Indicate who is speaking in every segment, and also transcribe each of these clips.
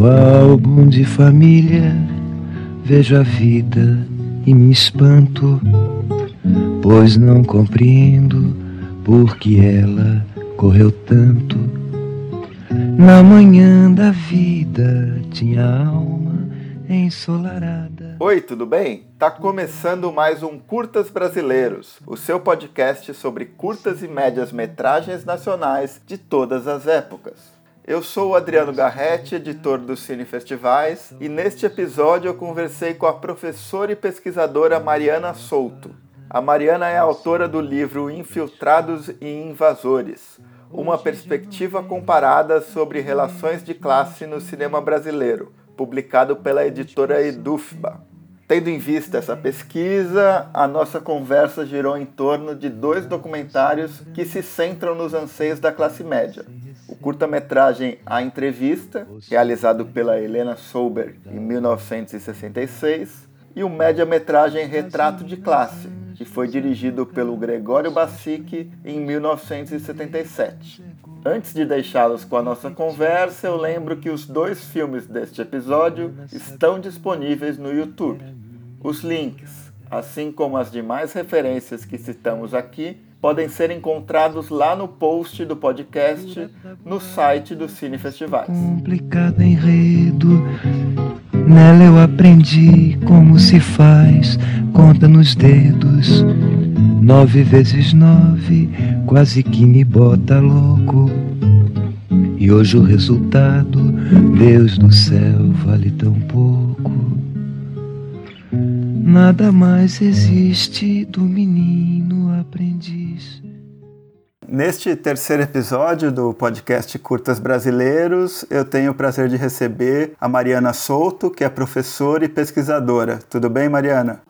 Speaker 1: No álbum de família vejo a vida e me espanto, pois não compreendo por que ela correu tanto. Na manhã da vida tinha alma ensolarada.
Speaker 2: Oi, tudo bem? Tá começando mais um Curtas Brasileiros, o seu podcast sobre curtas e médias metragens nacionais de todas as épocas. Eu sou o Adriano Garretti, editor do Cine Festivais, e neste episódio eu conversei com a professora e pesquisadora Mariana Souto. A Mariana é autora do livro Infiltrados e Invasores, uma perspectiva comparada sobre relações de classe no cinema brasileiro, publicado pela editora Edufba. Tendo em vista essa pesquisa, a nossa conversa girou em torno de dois documentários que se centram nos anseios da classe média. O curta-metragem A Entrevista, realizado pela Helena Souber em 1966, e o média-metragem Retrato de Classe, que foi dirigido pelo Gregório Bassic em 1977. Antes de deixá-los com a nossa conversa, eu lembro que os dois filmes deste episódio estão disponíveis no YouTube. Os links, assim como as demais referências que citamos aqui, podem ser encontrados lá no post do podcast no site do Cine Festivais.
Speaker 1: Complicado enredo, nela eu aprendi como se faz, conta nos dedos. Nove vezes nove, quase que me bota louco. E hoje o resultado, Deus do céu, vale tão pouco. Nada mais existe do menino aprendiz.
Speaker 2: Neste terceiro episódio do podcast Curtas Brasileiros, eu tenho o prazer de receber a Mariana Souto, que é professora e pesquisadora. Tudo bem, Mariana?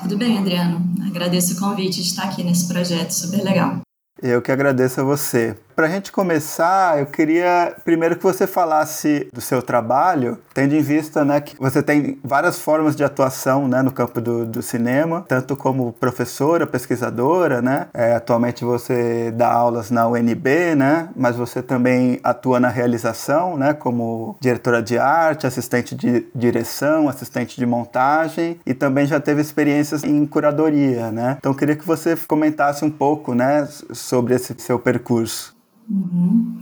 Speaker 3: Tudo bem, Adriano. Agradeço o convite de estar aqui nesse projeto super legal.
Speaker 2: Eu que agradeço a você. Para a gente começar, eu queria primeiro que você falasse do seu trabalho, tendo em vista né, que você tem várias formas de atuação né, no campo do, do cinema, tanto como professora, pesquisadora, né? É, atualmente você dá aulas na UNB, né? Mas você também atua na realização, né? Como diretora de arte, assistente de direção, assistente de montagem e também já teve experiências em curadoria, né? Então eu queria que você comentasse um pouco, né, sobre esse seu percurso.
Speaker 3: Uhum.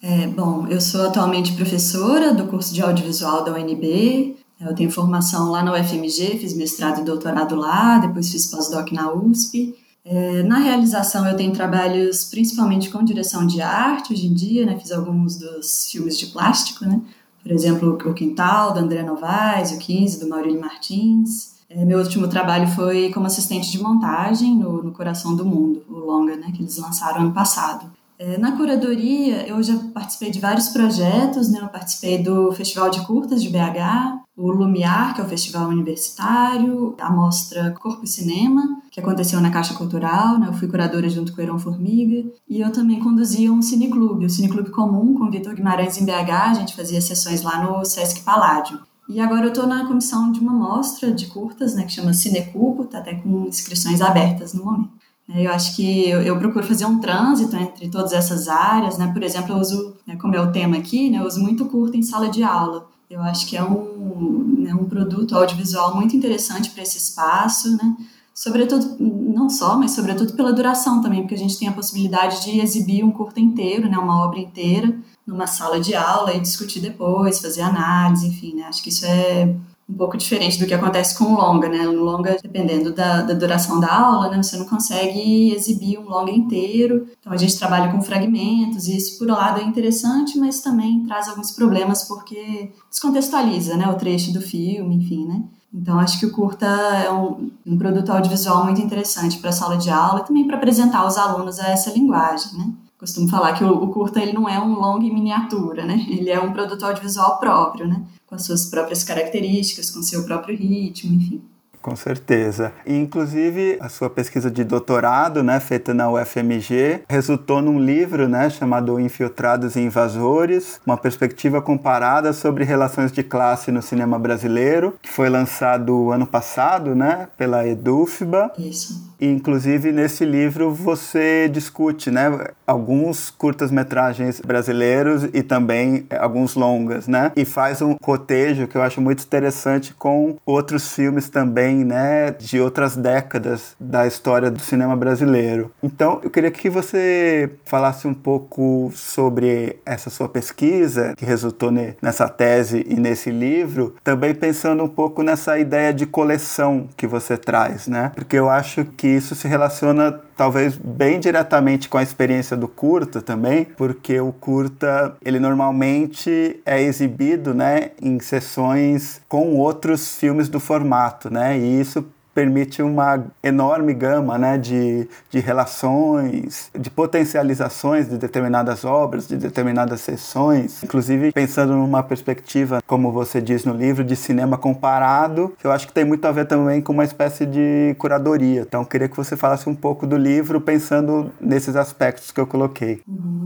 Speaker 3: É, bom, eu sou atualmente professora do curso de audiovisual da UNB. Eu tenho formação lá na UFMG, fiz mestrado e doutorado lá, depois fiz pós-doc na USP. É, na realização, eu tenho trabalhos principalmente com direção de arte hoje em dia, né? Fiz alguns dos filmes de plástico, né? Por exemplo, O Quintal, do André Novaes, O 15, do Maurílio Martins. É, meu último trabalho foi como assistente de montagem no, no Coração do Mundo, o longa, né? Que eles lançaram ano passado. É, na curadoria, eu já participei de vários projetos, né? Eu participei do Festival de Curtas de BH, o Lumiar, que é o festival universitário, a mostra Corpo e Cinema, que aconteceu na Caixa Cultural, né? Eu fui curadora junto com o Heron Formiga, e eu também conduzia um cineclube, o Cineclube Comum, com o Vitor Guimarães em BH, a gente fazia sessões lá no Sesc Paládio. E agora eu estou na comissão de uma mostra de curtas, né, que chama Cinecupo, tá até com inscrições abertas no momento. É, eu acho que eu, eu, procuro fazer um trânsito entre todas essas áreas, né? Por exemplo, eu uso, né, como é o tema aqui, né, eu uso muito curto em sala de aula. Eu acho que é um, né, um produto audiovisual muito interessante para esse espaço, né? Sobretudo, não só, mas sobretudo pela duração também, porque a gente tem a possibilidade de exibir um curto inteiro, né, uma obra inteira, numa sala de aula e discutir depois, fazer análise, enfim, né? Acho que isso é um pouco diferente do que acontece com o longa, né? No longa, dependendo da, da, duração da aula, né? Você não consegue exibir um longa inteiro. Então, a gente trabalha com fragmentos e isso, por um lado, é interessante, mas também traz alguns problemas porque descontextualiza, né? O trecho do filme, enfim, né? Então, acho que o curta é um, um produto audiovisual muito interessante para a sala de aula e também para apresentar os alunos a essa linguagem, né? Costumo falar que o, o curta ele não é um longa em miniatura, né? Ele é um produto audiovisual próprio, né? Com as suas próprias características, com seu próprio ritmo, enfim.
Speaker 2: Com certeza. E, inclusive, a sua pesquisa de doutorado, né, feita na UFMG, resultou num livro, né, chamado Infiltrados e Invasores, uma perspectiva comparada sobre relações de classe no cinema brasileiro, que foi lançado ano passado, né, pela Edufba.
Speaker 3: Isso.
Speaker 2: Inclusive, nesse livro você discute né, alguns curtas-metragens brasileiros e também alguns longas, né? E faz um cotejo que eu acho muito interessante com outros filmes também, né? De outras décadas da história do cinema brasileiro. Então, eu queria que você falasse um pouco sobre essa sua pesquisa, que resultou nessa tese e nesse livro, também pensando um pouco nessa ideia de coleção que você traz, né? Porque eu acho que isso se relaciona talvez bem diretamente com a experiência do curta também, porque o curta ele normalmente é exibido, né, em sessões com outros filmes do formato, né? E isso permite uma enorme gama né, de, de relações, de potencializações de determinadas obras, de determinadas sessões, inclusive pensando numa perspectiva, como você diz no livro, de cinema comparado, que eu acho que tem muito a ver também com uma espécie de curadoria. Então, queria que você falasse um pouco do livro pensando nesses aspectos que eu coloquei.
Speaker 3: Uhum.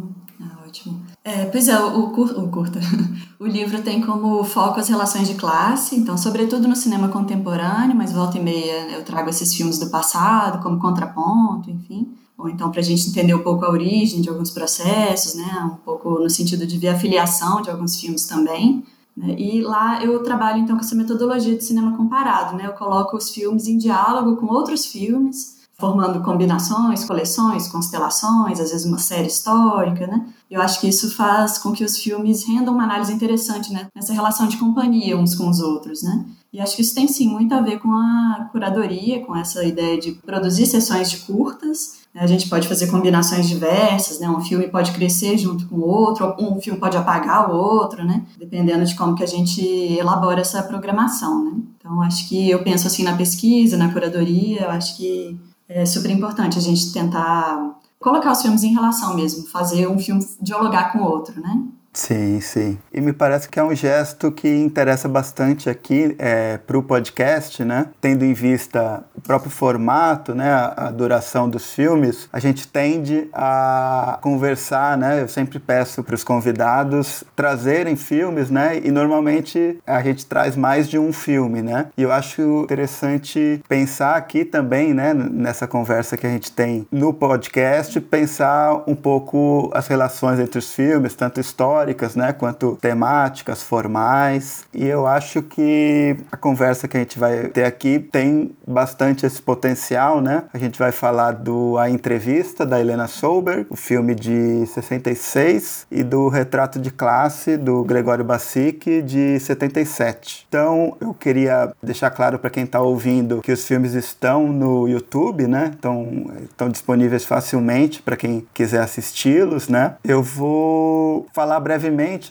Speaker 3: É, pois é, o, cur, o curta. o livro tem como foco as relações de classe, então, sobretudo no cinema contemporâneo, mas volta e meia eu trago esses filmes do passado como contraponto, enfim. Ou então para a gente entender um pouco a origem de alguns processos, né? Um pouco no sentido de ver a filiação de alguns filmes também. Né? E lá eu trabalho então com essa metodologia de cinema comparado, né? Eu coloco os filmes em diálogo com outros filmes formando combinações, coleções, constelações, às vezes uma série histórica, né? Eu acho que isso faz com que os filmes rendam uma análise interessante, né? Nessa relação de companhia uns com os outros, né? E acho que isso tem sim muito a ver com a curadoria, com essa ideia de produzir sessões de curtas. Né? A gente pode fazer combinações diversas, né? Um filme pode crescer junto com o outro, um filme pode apagar o outro, né? Dependendo de como que a gente elabora essa programação, né? Então, acho que eu penso assim na pesquisa, na curadoria, eu acho que é super importante a gente tentar colocar os filmes em relação mesmo, fazer um filme dialogar com o outro, né?
Speaker 2: Sim, sim. E me parece que é um gesto que interessa bastante aqui é, para o podcast, né? Tendo em vista o próprio formato, né? A, a, duração dos filmes, a gente tende a conversar, né? Eu sempre peço para os convidados trazerem filmes, né? E normalmente a gente traz mais de um filme, né? E eu acho interessante pensar aqui também, né? Nessa conversa que a gente tem no podcast, pensar um pouco as relações entre os filmes, tanto história históricas, né, quanto temáticas, formais. E eu acho que a conversa que a gente vai ter aqui tem bastante esse potencial, né? A gente vai falar do A Entrevista da Helena Solberg, o filme de 66, e do Retrato de Classe do Gregório Bassic de 77. Então, eu queria deixar claro para quem está ouvindo que os filmes estão no YouTube, né? Então, estão disponíveis facilmente para quem quiser assisti-los, né? Eu vou falar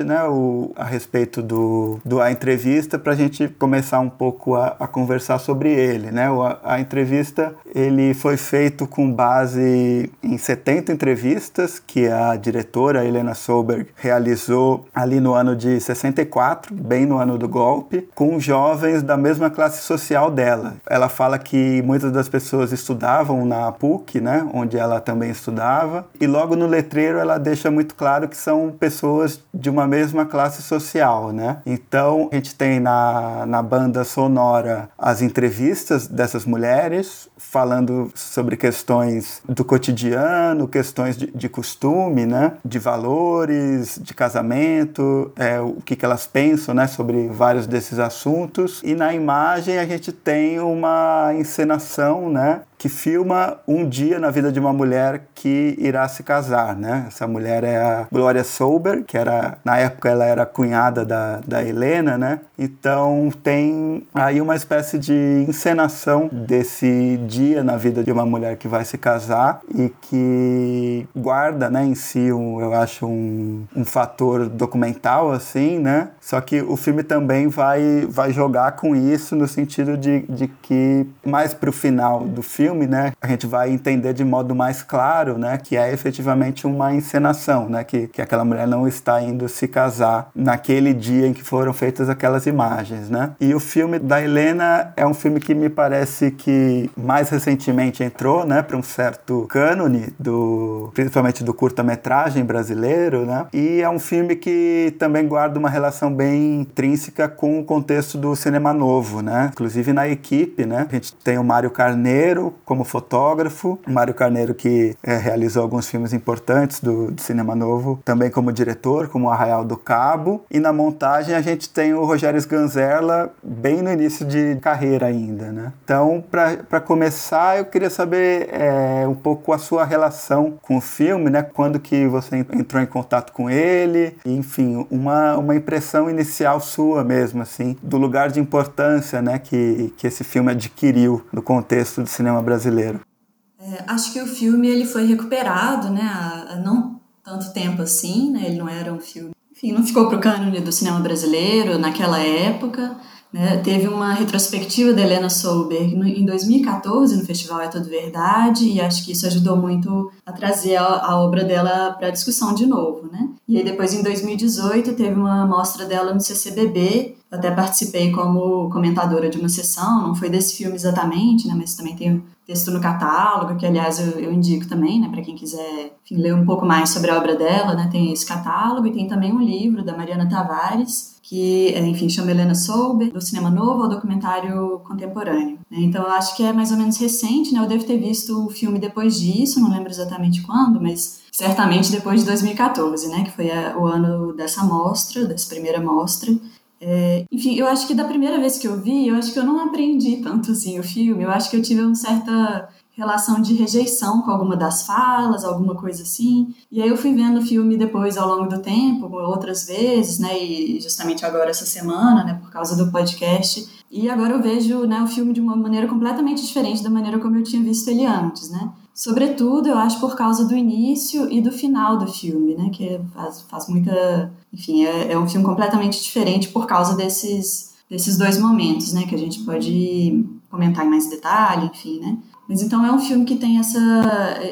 Speaker 2: né, o, a respeito do, do A Entrevista para a gente começar um pouco a, a conversar sobre ele. Né? O, a, a, entrevista ele foi feito com base em 70 entrevistas que a diretora Helena Solberg realizou ali no ano de 64, bem no ano do golpe, com jovens da mesma classe social dela. Ela fala que muitas das pessoas estudavam na PUC, né, onde ela também estudava, e logo no letreiro ela deixa muito claro que são pessoas pessoas de uma mesma classe social, né? Então a gente tem na, na banda sonora as entrevistas dessas mulheres falando sobre questões do cotidiano, questões de, de costume, né? De valores, de casamento, é, o que, que elas pensam, né? Sobre vários desses assuntos. E na imagem a gente tem uma encenação, né? Que filma um dia na vida de uma mulher que irá se casar, né? Essa mulher é a Gloria Sober, que era na época ela era cunhada da, da Helena, né? Então tem aí uma espécie de encenação desse dia na vida de uma mulher que vai se casar e que guarda, né, em si, um, eu acho um, um fator documental assim, né? Só que o filme também vai vai jogar com isso no sentido de, de que mais pro final do filme filme, né, a gente vai entender de modo mais claro, né, que é efetivamente uma encenação, né, que, que aquela mulher não está indo se casar naquele dia em que foram feitas aquelas imagens, né. E o filme da Helena é um filme que me parece que mais recentemente entrou, né, para um certo cânone do, principalmente do curta-metragem brasileiro, né, e é um filme que também guarda uma relação bem intrínseca com o contexto do cinema novo, né, inclusive na equipe, né, a gente tem o Mário Carneiro como fotógrafo, Mário Carneiro que é, realizou alguns filmes importantes do, do, cinema novo, também como diretor, como Arraial do Cabo, e na montagem a gente tem o Rogério Sganzerla bem no início de carreira ainda, né? Então, para começar, eu queria saber é, um pouco a sua relação com o filme, né? Quando que você entrou em contato com ele, enfim, uma, uma impressão inicial sua mesmo, assim, do lugar de importância, né, que, que esse filme adquiriu no contexto do cinema brasileiro.
Speaker 3: É, acho que o filme ele foi recuperado, né, há, não tanto tempo assim, né, ele não era um filme, enfim, não ficou para o cânone do cinema brasileiro naquela época, né? Teve uma retrospectiva da Helena Solberg em 2014 no Festival É Tudo Verdade e acho que isso ajudou muito a trazer a, a obra dela para discussão de novo, né? E aí depois em 2018 teve uma mostra dela no CCBB, até participei como comentadora de uma sessão, não foi desse filme exatamente, né? Mas também tem texto no catálogo, que aliás eu, eu indico também, né, para quem quiser enfim, ler um pouco mais sobre a obra dela, né, tem esse catálogo e tem também um livro da Mariana Tavares, que, é, enfim, chama Helena Souber, do cinema novo ao documentário contemporâneo. Né? Então, eu acho que é mais ou menos recente, né? Eu devo ter visto o filme depois disso, não lembro exatamente quando, mas certamente depois de 2014, né? Que foi a, o ano dessa mostra, dessa primeira mostra. É, enfim, eu acho que da primeira vez que eu vi, eu acho que eu não aprendi tanto assim o filme. Eu acho que eu tive uma certa relação de rejeição com alguma das falas, alguma coisa assim. E aí eu fui vendo o filme depois ao longo do tempo, outras vezes, né, e justamente agora essa semana, né, por causa do podcast. E agora eu vejo, né, o filme de uma maneira completamente diferente da maneira como eu tinha visto ele antes, né? Sobretudo, eu acho por causa do início e do final do filme, né, que faz, faz muita, enfim, é, é um filme completamente diferente por causa desses desses dois momentos, né, que a gente pode comentar em mais detalhe, enfim, né? Mas então é um filme que tem essa,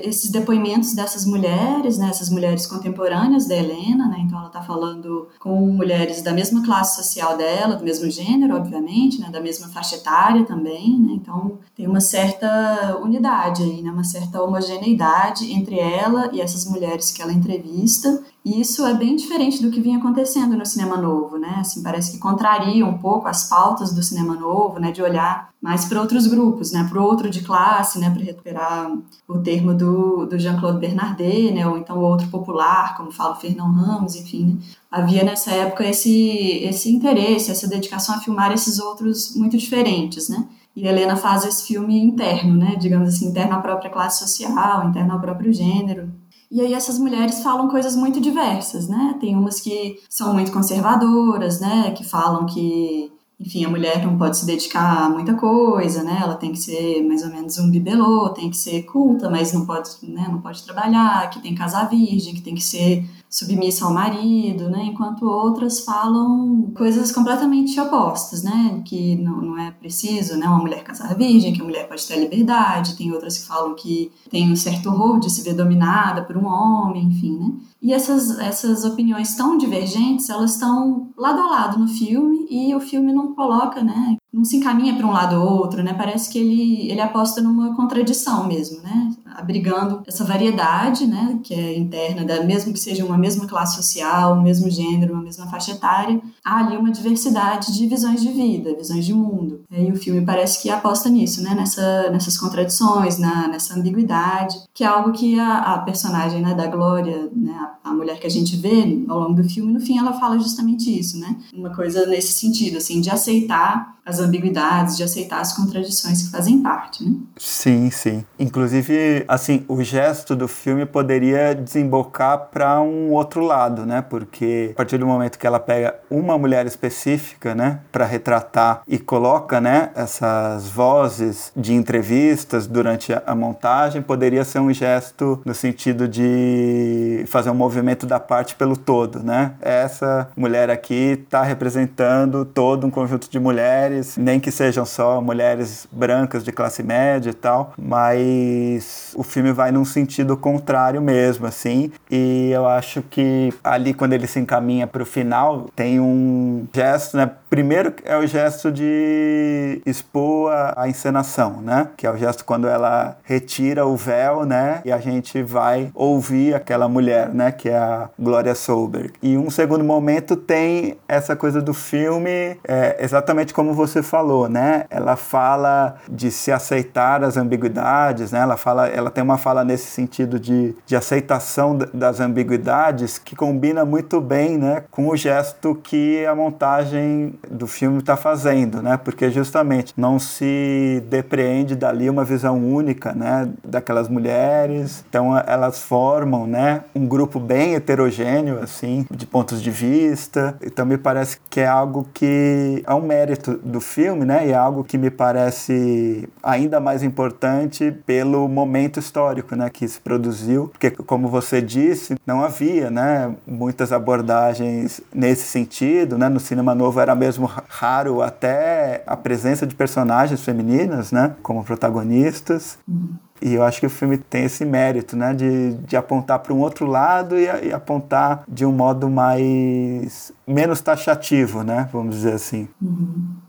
Speaker 3: esses depoimentos dessas mulheres, né, essas mulheres contemporâneas da Helena, né, então ela está falando com mulheres da mesma classe social dela, do mesmo gênero, obviamente, né, da mesma faixa etária também, né, então tem uma certa unidade aí, né, uma certa homogeneidade entre ela e essas mulheres que ela entrevista, e isso é bem diferente do que vinha acontecendo no cinema novo, né? Assim, parece que contraria um pouco as pautas do cinema novo, né? De olhar mais para outros grupos, né? Para o outro de classe, né? Para recuperar o termo do, do Jean-Claude Bernardet, né? Ou então o outro popular, como fala o Fernão Ramos, enfim. Né? Havia nessa época esse, esse interesse, essa dedicação a filmar esses outros muito diferentes, né? E Helena faz esse filme interno, né? Digamos assim, interno à própria classe social, interno ao próprio gênero. E aí essas mulheres falam coisas muito diversas, né? Tem umas que são muito conservadoras, né? Que falam que, enfim, a mulher não pode se dedicar a muita coisa, né? Ela tem que ser mais ou menos um bibelô, tem que ser culta, mas não pode, né? Não pode trabalhar, que tem que casar virgem, que tem que ser submissa ao marido, né? Enquanto outras falam coisas completamente opostas, né? Que não, não é preciso, né? Uma mulher casar virgem, que a mulher pode ter a liberdade. Tem outras que falam que tem um certo horror de se ver dominada por um homem, enfim, né? E essas, essas opiniões tão divergentes, elas estão lado a lado no filme e o filme não coloca, né? Não se encaminha para um lado ou outro, né? Parece que ele, ele aposta numa contradição mesmo, né? Abrigando essa variedade, né? Que é interna, da, mesmo que seja uma mesma classe social, o mesmo gênero, uma mesma faixa etária, há ali uma diversidade de visões de vida, visões de mundo. E o filme parece que aposta nisso, né? Nessa, nessas contradições, na, nessa ambiguidade, que é algo que a, a personagem né, da Glória, né? A, a mulher que a gente vê ao longo do filme, no fim ela fala justamente isso, né? Uma coisa nesse sentido, assim, de aceitar as ambiguidades, de aceitar as contradições que fazem parte, né?
Speaker 2: Sim, sim. Inclusive, assim, o gesto do filme poderia desembocar para um outro lado, né? Porque a partir do momento que ela pega uma mulher específica, né, para retratar e coloca, né, essas vozes de entrevistas durante a montagem, poderia ser um gesto no sentido de fazer um movimento da parte pelo todo, né? Essa mulher aqui está representando todo um conjunto de mulheres, nem que sejam só mulheres brancas de classe média e tal, mas o filme vai num sentido contrário mesmo, assim. E eu acho que ali, quando ele se encaminha para o final, tem um gesto, né? Primeiro é o gesto de expor a, a, encenação, né? Que é o gesto quando ela retira o véu, né? E a gente vai ouvir aquela mulher, né? Que é a Gloria Solberg. E um segundo momento tem essa coisa do filme, é, exatamente como você falou, né? Ela fala de se aceitar as ambiguidades, né? Ela fala, ela tem uma fala nesse sentido de, de aceitação das ambiguidades que combina muito bem, né? Com o gesto que a montagem do filme está fazendo, né? Porque justamente não se depreende dali uma visão única, né? Daquelas mulheres, então elas formam, né? Um grupo bem heterogêneo, assim, de pontos de vista. Então me parece que é algo que é um mérito do filme, né? E é algo que me parece ainda mais importante pelo momento histórico, né? Que se produziu, porque como você disse, não havia, né? Muitas abordagens nesse sentido, né? No cinema novo era mesmo raro até a presença de personagens femininas, né, como protagonistas. Uhum. E eu acho que o filme tem esse mérito, né, de, de apontar para um outro lado e, e, apontar de um modo mais menos taxativo, né, vamos dizer assim.
Speaker 3: Uhum.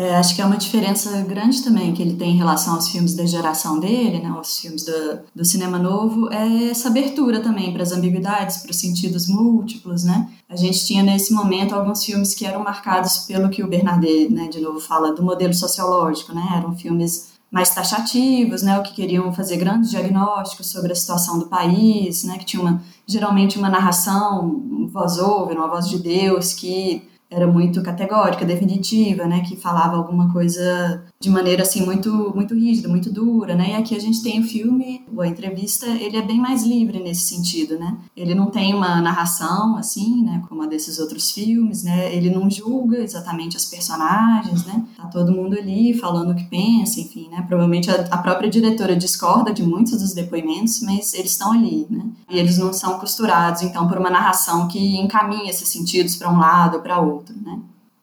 Speaker 3: É, acho que é uma diferença grande também que ele tem em relação aos filmes da geração dele, né, aos filmes do, do cinema novo, é essa abertura também para as ambiguidades, para os sentidos múltiplos, né? A gente tinha nesse momento alguns filmes que eram marcados pelo que o Bernardet, né, de novo fala do modelo sociológico, né? Eram filmes mais taxativos, né, o que queriam fazer grandes diagnósticos sobre a situação do país, né, que tinha uma, geralmente uma narração, voz over, uma voz de Deus que era muito categórica, definitiva, né, que falava alguma coisa de maneira assim muito muito rígida, muito dura, né? E aqui a gente tem o filme, a entrevista, ele é bem mais livre nesse sentido, né? Ele não tem uma narração assim, né, como a desses outros filmes, né? Ele não julga exatamente as personagens, né? Tá todo mundo ali falando o que pensa, enfim, né? Provavelmente a, a própria diretora discorda de muitos dos depoimentos, mas eles estão ali, né? E eles não são costurados então por uma narração que encaminha esses sentidos para um lado ou para outro, né?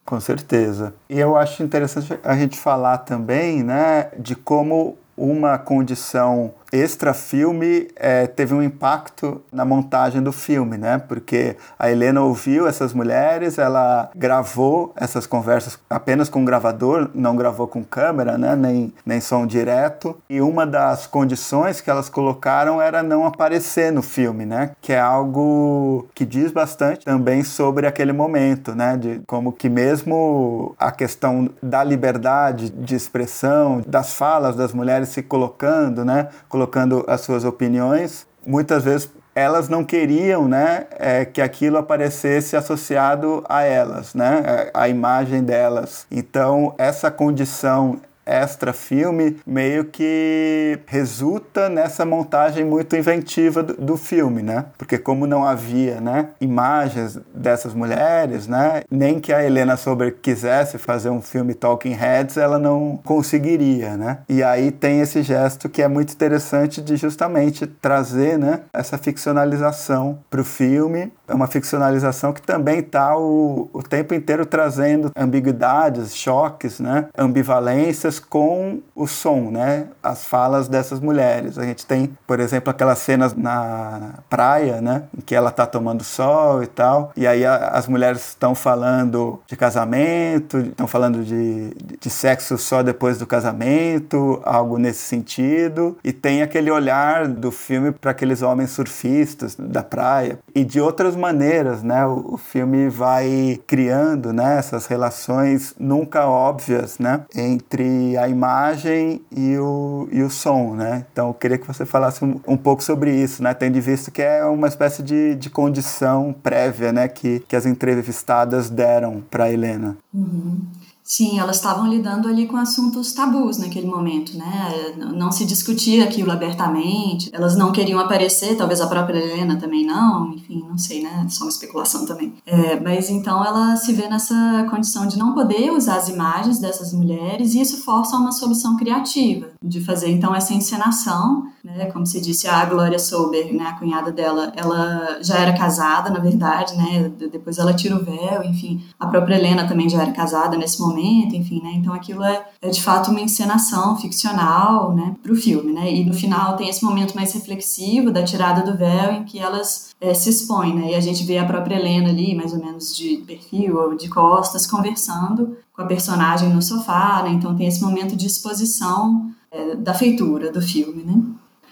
Speaker 2: Com certeza. E eu acho interessante a gente falar também, né, de como uma condição extra-filme é, teve um impacto na montagem do filme, né? Porque a Helena ouviu essas mulheres, ela gravou essas conversas apenas com gravador, não gravou com câmera, né? Nem, nem som direto. E uma das condições que elas colocaram era não aparecer no filme, né? Que é algo que diz bastante também sobre aquele momento, né? De como que mesmo a questão da liberdade de expressão, das falas das mulheres se colocando, né? Colocando as suas opiniões. Muitas vezes elas não queriam né, é, que aquilo aparecesse associado a elas, né, a imagem delas. Então, essa condição extra filme meio que resulta nessa montagem muito inventiva do, do, filme, né? Porque como não havia, né, imagens dessas mulheres, né, nem que a Helena Sober quisesse fazer um filme Talking Heads, ela não conseguiria, né? E aí tem esse gesto que é muito interessante de justamente trazer, né, essa ficcionalização para o filme. É uma ficcionalização que também está o, o tempo inteiro trazendo ambiguidades, choques, né, ambivalências com o som, né? As falas dessas mulheres. A gente tem, por exemplo, aquelas cenas na praia, né? Em que ela tá tomando sol e tal. E aí a, as mulheres estão falando de casamento, estão falando de, de sexo só depois do casamento, algo nesse sentido. E tem aquele olhar do filme para aqueles homens surfistas da praia. E de outras maneiras, né? O, o filme vai criando, né? Essas relações nunca óbvias, né? Entre a imagem e o, e o som, né? Então eu queria que você falasse um, um pouco sobre isso, né? Tendo visto que é uma espécie de, de condição prévia, né? Que, que as entrevistadas deram para Helena.
Speaker 3: Uhum. Sim, elas estavam lidando ali com assuntos tabus naquele momento, né? Não se discutia aquilo abertamente, elas não queriam aparecer, talvez a própria Helena também não, enfim, não sei, né? Só uma especulação também. É, mas então ela se vê nessa condição de não poder usar as imagens dessas mulheres e isso força uma solução criativa, de fazer então essa encenação, né? Como se disse, a Glória Sober, né? A cunhada dela, ela já era casada, na verdade, né? Depois ela tira o véu, enfim. A própria Helena também já era casada nesse momento enfim, né? Então aquilo é, é de fato uma encenação ficcional, né, para o filme, né? E no final tem esse momento mais reflexivo da tirada do véu em que elas é, se expõem, né? E a gente vê a própria Helena ali, mais ou menos de perfil ou de costas, conversando com a personagem no sofá, né? Então tem esse momento de exposição é, da feitura do filme, né?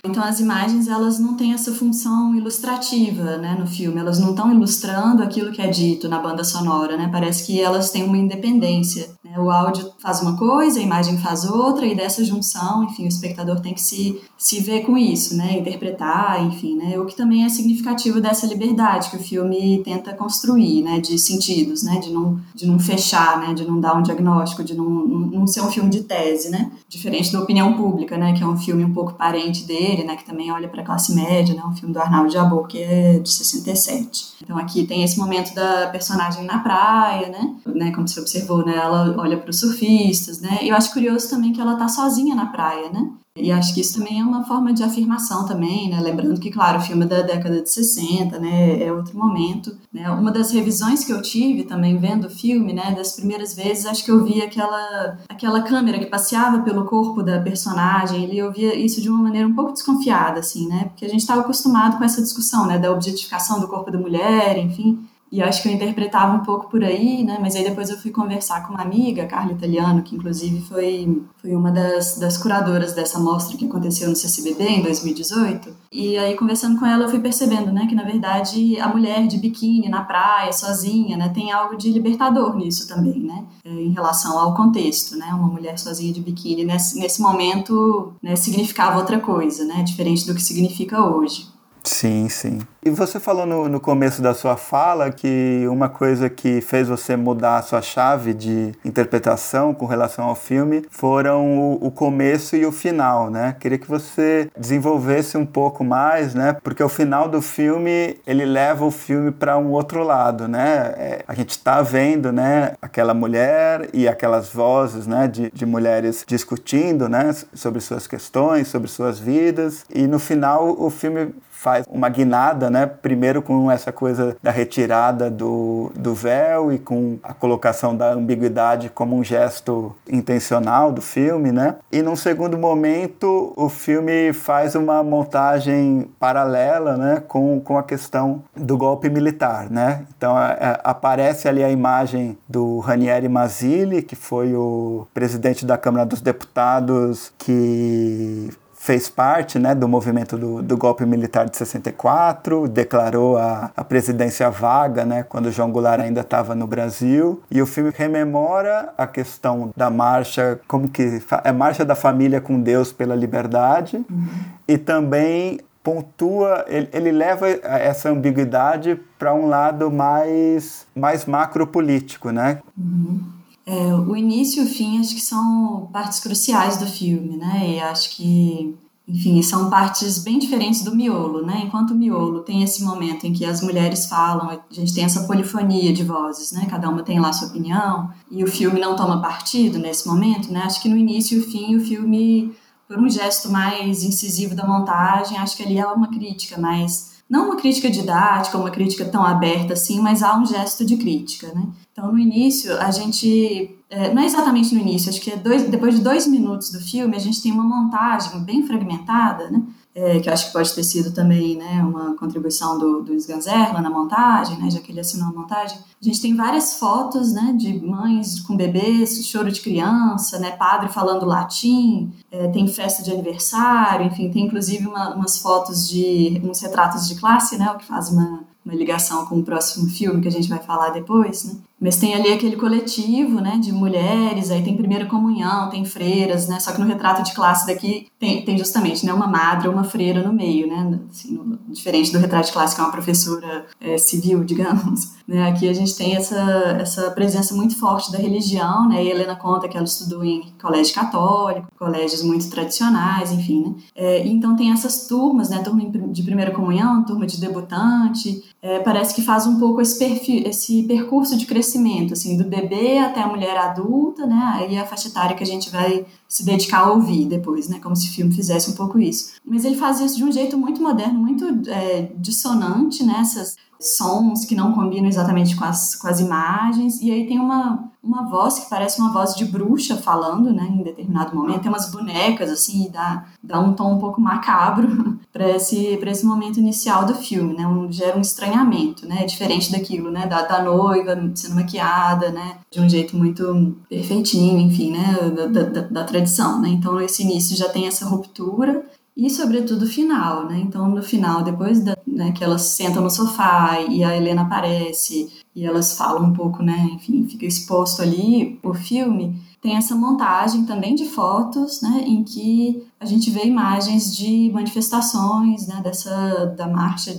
Speaker 3: Então as imagens elas não têm essa função ilustrativa, né, no filme. Elas não estão ilustrando aquilo que é dito na banda sonora, né? Parece que elas têm uma independência. Né? O áudio faz uma coisa, a imagem faz outra e dessa junção, enfim, o espectador tem que se se ver com isso, né, interpretar, enfim, né, o que também é significativo dessa liberdade que o filme tenta construir, né, de sentidos, né, de não de não fechar, né, de não dar um diagnóstico, de não, não ser um filme de tese, né, diferente da opinião pública, né, que é um filme um pouco parente dele dele, né, que também olha para a classe média, né, um filme do Arnaldo Jabor, que é de 67. Então aqui tem esse momento da personagem na praia, né, né como você observou, né, ela olha para os surfistas, né, eu acho curioso também que ela tá sozinha na praia, né, e acho que isso também é uma forma de afirmação também, né? Lembrando que, claro, o filme é da década de 60, né? É outro momento. Né? Uma das revisões que eu tive também vendo o filme, né? Das primeiras vezes, acho que eu vi aquela, aquela câmera que passeava pelo corpo da personagem. E eu via isso de uma maneira um pouco desconfiada, assim, né? Porque a gente estava acostumado com essa discussão, né? Da objetificação do corpo da mulher, enfim. E acho que eu interpretava um pouco por aí, né? Mas aí depois eu fui conversar com uma amiga, Carla Italiano, que inclusive foi, foi uma das, das curadoras dessa mostra que aconteceu no CCBB em 2018. E aí, conversando com ela, eu fui percebendo, né? Que na verdade a mulher de biquíni na praia, sozinha, né? Tem algo de libertador nisso também, né? É, em relação ao contexto, né? Uma mulher sozinha de biquíni nesse, nesse momento né, significava outra coisa, né? Diferente do que significa hoje.
Speaker 2: Sim, sim. E você falou no, no, começo da sua fala que uma coisa que fez você mudar a sua chave de interpretação com relação ao filme foram o, o começo e o final, né? Queria que você desenvolvesse um pouco mais, né? Porque o final do filme ele leva o filme para um outro lado, né? É, a gente está vendo, né? Aquela mulher e aquelas vozes, né? De, de mulheres discutindo, né? Sobre suas questões, sobre suas vidas e no final o filme faz uma guinada, né? Primeiro com essa coisa da retirada do, do véu e com a colocação da ambiguidade como um gesto intencional do filme, né? E num segundo momento, o filme faz uma montagem paralela, né? Com, com a questão do golpe militar, né? Então aparece ali a imagem do Ranieri Mazzilli, que foi o presidente da Câmara dos Deputados que fez parte né, do movimento do, do, golpe militar de 64, declarou a, a presidência vaga né, quando João Goulart ainda estava no Brasil. E o filme rememora a questão da marcha, como que é marcha da família com Deus pela liberdade, uhum. e também pontua, ele, ele leva essa ambiguidade para um lado mais, mais macropolítico, né?
Speaker 3: Uhum. É, o início e o fim acho que são partes cruciais do filme, né? E acho que, enfim, são partes bem diferentes do miolo, né? Enquanto o miolo tem esse momento em que as mulheres falam, a gente tem essa polifonia de vozes, né? Cada uma tem lá sua opinião, e o filme não toma partido nesse momento, né? Acho que no início e o fim o filme, por um gesto mais incisivo da montagem, acho que ali é uma crítica mais não uma crítica didática, uma crítica tão aberta assim, mas há um gesto de crítica, né? Então, no início, a gente. É, não é exatamente no início, acho que é dois, depois de dois minutos do filme, a gente tem uma montagem bem fragmentada, né? é, que acho que pode ter sido também né, uma contribuição do, do Sganzerla na montagem, né, já que ele assinou a montagem. A gente tem várias fotos né, de mães com bebês, choro de criança, né, padre falando latim, é, tem festa de aniversário, enfim, tem inclusive uma, umas fotos de uns retratos de classe, né, o que faz uma, uma ligação com o próximo filme que a gente vai falar depois, né? Mas tem ali aquele coletivo, né, de mulheres, aí tem primeira comunhão, tem freiras, né, só que no retrato de classe daqui tem, tem justamente, né, uma madre ou uma freira no meio, né, assim, no, diferente do retrato de classe que é uma professora é, civil, digamos, né, aqui a gente tem essa, essa presença muito forte da religião, né, e Helena conta que ela estudou em colégio católico, colégios muito tradicionais, enfim, né, é, então tem essas turmas, né, turma de primeira comunhão, turma de debutante, é, parece que faz um pouco esse, perfil, esse percurso de crescimento crescimento, assim, do bebê até a mulher adulta, né? Aí a faixa etária que a gente vai se dedicar a ouvir depois, né? Como se o filme fizesse um pouco isso. Mas ele faz isso de um jeito muito moderno, muito é, dissonante, né? Essas, sons que não combinam exatamente com as, com as imagens, e aí tem uma, uma voz que parece uma voz de bruxa falando, né, em determinado momento, tem umas bonecas, assim, e dá, dá um tom um pouco macabro para esse, esse momento inicial do filme, né, um, gera um estranhamento, né, diferente daquilo, né, da, da noiva sendo maquiada, né, de um jeito muito perfeitinho, enfim, né, da, da, da tradição, né, então esse início já tem essa ruptura, e sobretudo o final, né? Então no final, depois da, né, que elas sentam no sofá e a Helena aparece e elas falam um pouco, né? Enfim, fica exposto ali o filme. Tem essa montagem também de fotos, né? Em que a gente vê imagens de manifestações, né? Dessa da marcha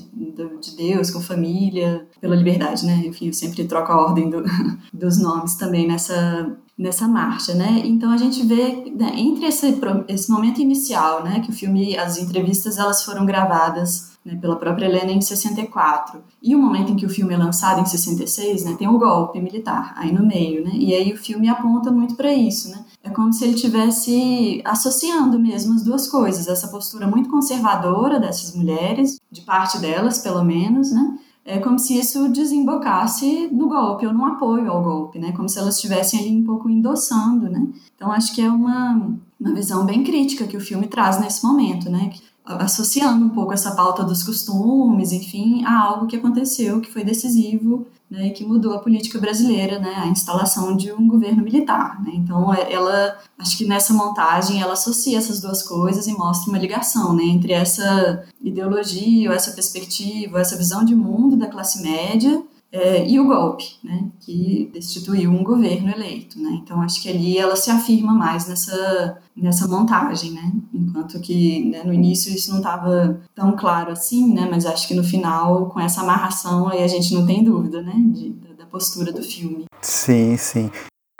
Speaker 3: de Deus com família pela liberdade, né? Enfim, eu sempre troco a ordem do, dos nomes também nessa nessa marcha, né? Então a gente vê né, entre esse, esse momento inicial, né, que o filme, as entrevistas elas foram gravadas né, pela própria Helena em 64 e o momento em que o filme é lançado em 66, né, tem o golpe militar aí no meio, né? E aí o filme aponta muito para isso, né? É como se ele tivesse associando mesmo as duas coisas, essa postura muito conservadora dessas mulheres, de parte delas pelo menos, né? É como se isso desembocasse no golpe ou no apoio ao golpe, né? Como se elas estivessem ali um pouco endossando, né? Então acho que é uma, uma visão bem crítica que o filme traz nesse momento, né? Associando um pouco essa pauta dos costumes, enfim, a algo que aconteceu, que foi decisivo né, que mudou a política brasileira, né, a instalação de um governo militar. Né? Então, é, ela, acho que nessa montagem, ela associa essas duas coisas e mostra uma ligação né, entre essa ideologia, ou essa perspectiva, essa visão de mundo da classe média é, e o golpe, né, que destituiu um governo eleito. Né? Então, acho que ali ela se afirma mais nessa, nessa montagem, né? enquanto que né, no início isso não estava tão claro assim, né? mas acho que no final, com essa amarração, aí a gente não tem dúvida né? De, da postura do filme.
Speaker 2: Sim, sim.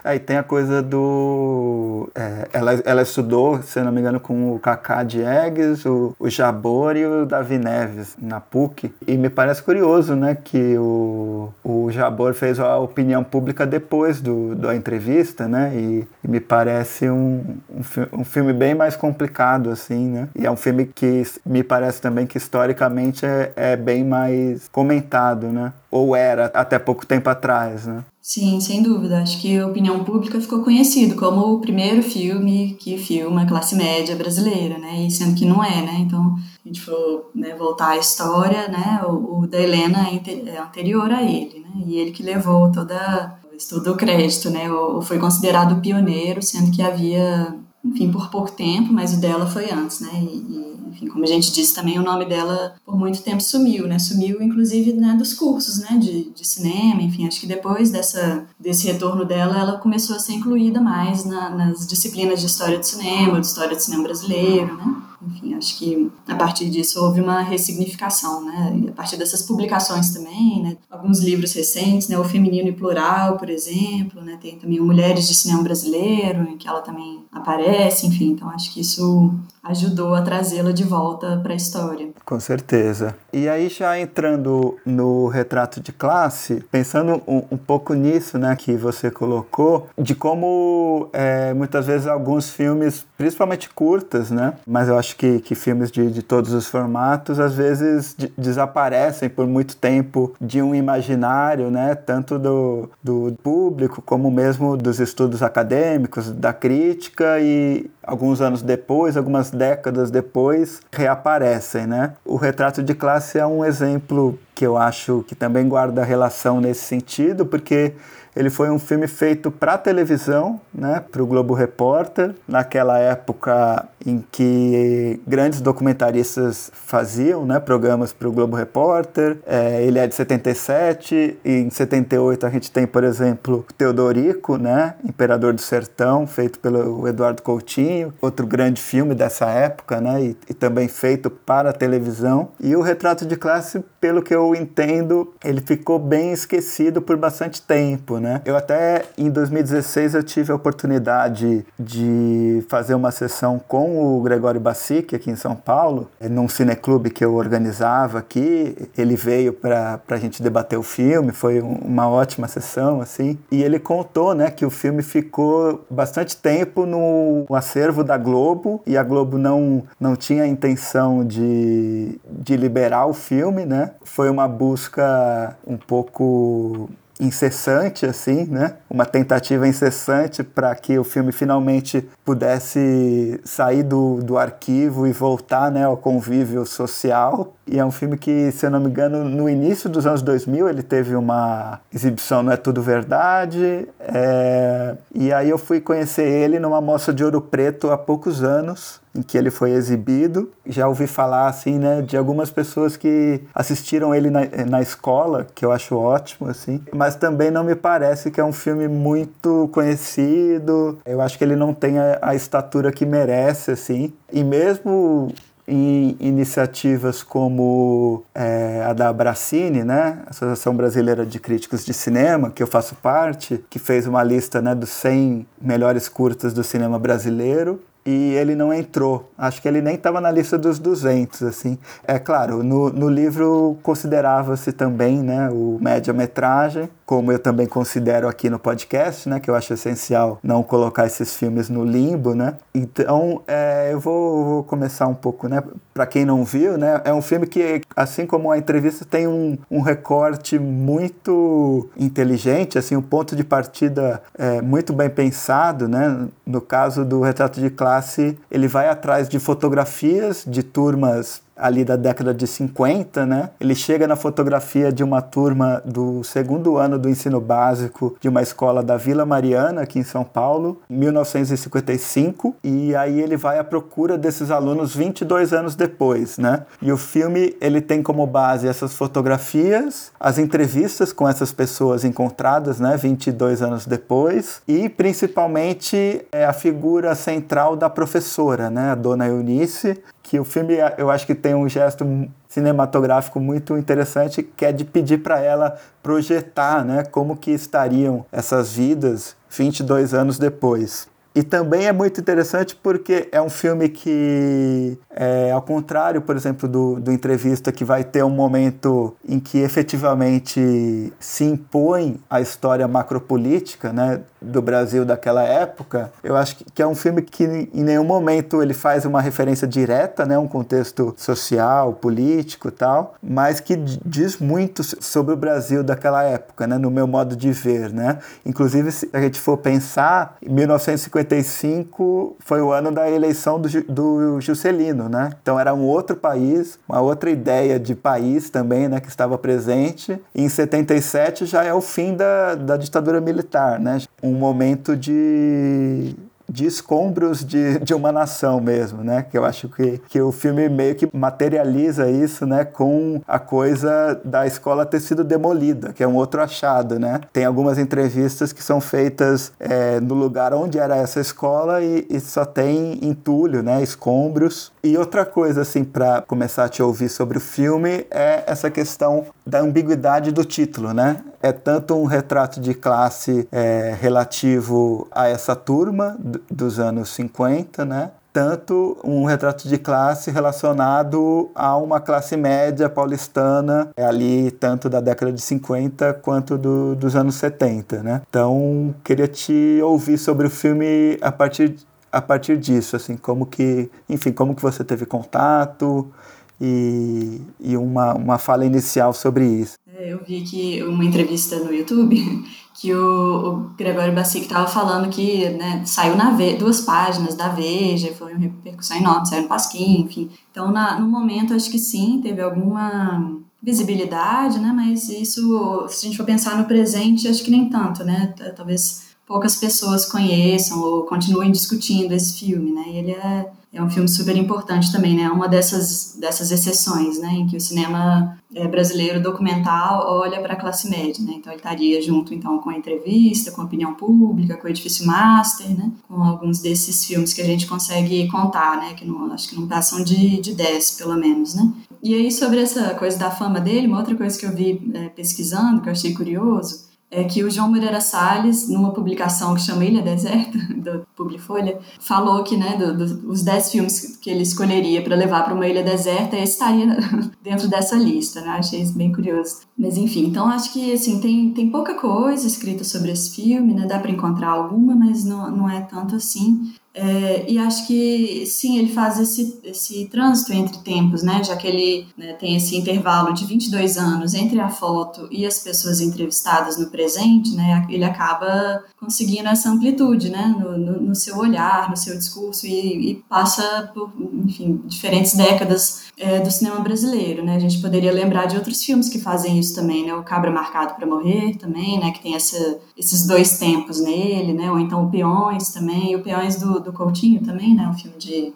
Speaker 2: Aí tem a coisa do. É, ela, ela estudou, se não me engano, com o Kaká Diegues, o, o Jabor e o Davi Neves na PUC. E me parece curioso, né, que o, o Jabor fez a opinião pública depois do, da entrevista, né? E, e me parece um, um, um, filme bem mais complicado, assim, né? E é um filme que me parece também que historicamente é, é bem mais comentado, né? Ou era até pouco tempo atrás, né?
Speaker 3: Sim, sem dúvida. Acho que a opinião pública ficou conhecido como o primeiro filme que filma a classe média brasileira, né? E sendo que não é, né? Então, a gente for né, voltar à história, né? O, o da Helena é, é anterior a ele, né? E ele que levou toda todo o crédito, né? Ou foi considerado pioneiro, sendo que havia, enfim, por pouco tempo, mas o dela foi antes, né? E enfim, como a gente disse também, o nome dela por muito tempo sumiu, né? Sumiu, inclusive, né, dos cursos, né, de, de cinema, enfim, acho que depois dessa, desse retorno dela, ela começou a ser incluída mais na, nas disciplinas de história do cinema, de história do cinema brasileiro, né? Enfim, acho que a partir disso houve uma ressignificação, né? E a partir dessas publicações também, né? Alguns livros recentes, né? O Feminino e Plural, por exemplo, né? Tem também o Mulheres de Cinema Brasileiro, em que ela também aparece, enfim. Então, acho que isso ajudou a trazê-la de volta para a história.
Speaker 2: Com certeza. E aí, já entrando no retrato de classe, pensando um, um pouco nisso, né, que você colocou, de como é, muitas vezes alguns filmes, principalmente curtas, né, mas eu acho acho que, que filmes de, de todos os formatos às vezes de, desaparecem por muito tempo de um imaginário, né? Tanto do, do público como mesmo dos estudos acadêmicos, da crítica e alguns anos depois, algumas décadas depois, reaparecem, né? O Retrato de Classe é um exemplo que eu acho que também guarda relação nesse sentido, porque ele foi um filme feito para televisão, né, para o Globo Repórter, naquela época em que grandes documentaristas faziam né, programas para o Globo Repórter. É, ele é de 77 e em 78 a gente tem, por exemplo, Teodorico, né, Imperador do Sertão, feito pelo Eduardo Coutinho, outro grande filme dessa época, né, e, e também feito para a televisão. E o Retrato de Classe, pelo que eu entendo, ele ficou bem esquecido por bastante tempo, né? Eu até em 2016 eu tive a oportunidade de fazer uma sessão com o Gregório Bassic aqui em São Paulo, num cineclube que eu organizava aqui. Ele veio para a gente debater o filme, foi uma ótima sessão, assim. E ele contou, né, que o filme ficou bastante tempo no acervo da Globo e a Globo não, não tinha a intenção de, de liberar o filme, né? Foi uma busca um pouco incessante assim, né? Uma tentativa incessante para que o filme finalmente pudesse sair do, do arquivo e voltar, né, ao convívio social. E é um filme que, se eu não me engano, no início dos anos 2000 ele teve uma exibição Não é Tudo Verdade. É... E aí eu fui conhecer ele numa mostra de Ouro Preto há poucos anos em que ele foi exibido. Já ouvi falar assim, né, de algumas pessoas que assistiram ele na, na escola, que eu acho ótimo assim, mas também não me parece que é um filme muito conhecido. Eu acho que ele não tem a, a estatura que merece assim. E mesmo em iniciativas como é, a da Abracine, né, Associação Brasileira de Críticos de Cinema, que eu faço parte, que fez uma lista né, dos 100 melhores curtas do cinema brasileiro e ele não entrou. Acho que ele nem estava na lista dos 200, assim. É claro, no, no livro considerava-se também, né, o média-metragem, como eu também considero aqui no podcast, né, que eu acho essencial não colocar esses filmes no limbo, né. Então, é, eu vou, vou, começar um pouco, né, para quem não viu, né, é um filme que, assim como a entrevista, tem um, um recorte muito inteligente, assim, um ponto de partida é, muito bem pensado, né. No caso do Retrato de Classe, ele vai atrás de fotografias de turmas ali da década de 50, né? Ele chega na fotografia de uma turma do segundo ano do ensino básico de uma escola da Vila Mariana, aqui em São Paulo, em 1955, e aí ele vai à procura desses alunos 22 anos depois, né? E o filme, ele tem como base essas fotografias, as entrevistas com essas pessoas encontradas, né, 22 anos depois, e principalmente é a figura central da professora, né, a dona Eunice, que o filme, eu acho que tem um gesto cinematográfico muito interessante, que é de pedir para ela projetar, né, como que estariam essas vidas 22 anos depois. E também é muito interessante porque é um filme que, é, ao contrário, por exemplo, do, do entrevista, que vai ter um momento em que efetivamente se impõe a história macropolítica né, do Brasil daquela época, eu acho que é um filme que em nenhum momento ele faz uma referência direta, né, um contexto social, político tal, mas que diz muito sobre o Brasil daquela época, né, no meu modo de ver. Né? Inclusive, se a gente for pensar, em 1950 55 foi o ano da eleição do, do Juscelino, né? Então era um outro país, uma outra ideia de país também, né, que estava presente. E em 77 já é o fim da, da ditadura militar, né? Um momento de de escombros de, de uma nação mesmo, né? Que eu acho que, que o filme meio que materializa isso, né? Com a coisa da escola ter sido demolida, que é um outro achado, né? Tem algumas entrevistas que são feitas é, no lugar onde era essa escola e, e só tem entulho, né? Escombros. E outra coisa, assim, para começar a te ouvir sobre o filme é essa questão da ambiguidade do título, né? É tanto um retrato de classe é, relativo a essa turma dos anos 50, né? tanto um retrato de classe relacionado a uma classe média paulistana, é ali tanto da década de 50 quanto do, dos anos 70, né? Então, queria te ouvir sobre o filme a partir, a partir disso, assim, como que, enfim, como que você teve contato e, e uma, uma fala inicial sobre isso.
Speaker 3: É, eu vi que uma entrevista no YouTube que o, o Gregório Bacic estava falando que né, saiu na Ve duas páginas da Veja, foi uma repercussão enorme, saiu no Pasquim, enfim. Então, na, no momento, acho que sim, teve alguma visibilidade, né? Mas isso, se a gente for pensar no presente, acho que nem tanto, né? Talvez poucas pessoas conheçam ou continuem discutindo esse filme, né? E ele é é um filme super importante também, né? É uma dessas, dessas exceções, né? Em que o cinema é, brasileiro documental olha para a classe média, né? Então ele estaria junto, então, com a entrevista, com a opinião pública, com o edifício master, né? Com alguns desses filmes que a gente consegue contar, né? Que não, acho que não passam de, de 10, pelo menos, né? E aí, sobre essa coisa da fama dele, uma outra coisa que eu vi é, pesquisando, que eu achei curioso, é que o João Moreira Salles, numa publicação que chama Ilha Deserta, do Publifolha, falou que né, do, do, os 10 filmes que ele escolheria para levar para uma ilha deserta, estaria dentro dessa lista, né? Achei isso bem curioso. Mas enfim, então acho que assim, tem, tem pouca coisa escrita sobre esse filme, né? Dá para encontrar alguma, mas não, não é tanto assim. É, e acho que sim, ele faz esse, esse trânsito entre tempos, né? Já que ele né, tem esse intervalo de 22 anos entre a foto e as pessoas entrevistadas no presente, né? Ele acaba conseguindo essa amplitude, né? No, no, no seu olhar, no seu discurso e, e, passa por, enfim, diferentes décadas é, do cinema brasileiro, né? A gente poderia lembrar de outros filmes que fazem isso também, né? O Cabra Marcado para Morrer também, né? Que tem essa, esses dois tempos nele, né? Ou então o Peões também, o Peões do, do Coutinho também, né? Um filme de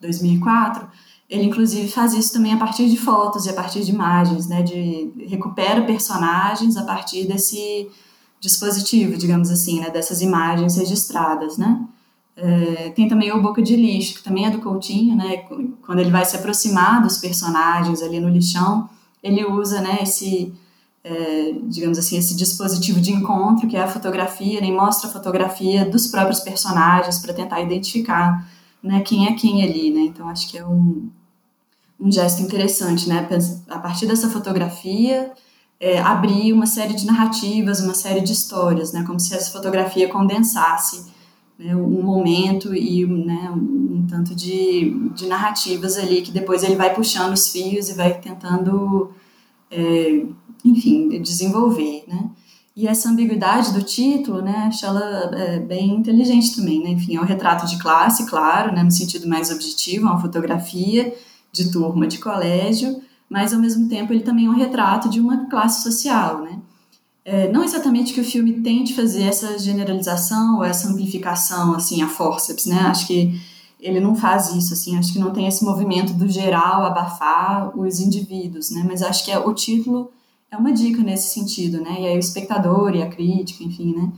Speaker 3: 2004. Ele inclusive faz isso também a partir de fotos e a partir de imagens, né? De recupera personagens a partir desse dispositivo, digamos assim, né? Dessas imagens registradas, né? É, tem também o Boca de Lixo, que também é do Coutinho, né? Quando ele vai se aproximar dos personagens ali no lixão, ele usa, né? Esse, é, digamos assim, esse dispositivo de encontro, que é a fotografia, né? E mostra a fotografia dos próprios personagens para tentar identificar, né? Quem é quem ali, né? Então acho que é um, um gesto interessante, né? A partir dessa fotografia, é, abrir uma série de narrativas, uma série de histórias, né? Como se essa fotografia condensasse né, um momento e né, um tanto de, de narrativas ali que depois ele vai puxando os fios e vai tentando, é, enfim, desenvolver, né? E essa ambiguidade do título, né, acho ela é, bem inteligente também, né? Enfim, é um retrato de classe, claro, né, no sentido mais objetivo, é uma fotografia de turma de colégio, mas ao mesmo tempo ele também é um retrato de uma classe social, né? É, não exatamente que o filme tente fazer essa generalização ou essa amplificação, assim, a forceps, né? Acho que ele não faz isso, assim, acho que não tem esse movimento do geral abafar os indivíduos, né? Mas acho que é, o título é uma dica nesse sentido, né? E aí o espectador e a crítica, enfim, né?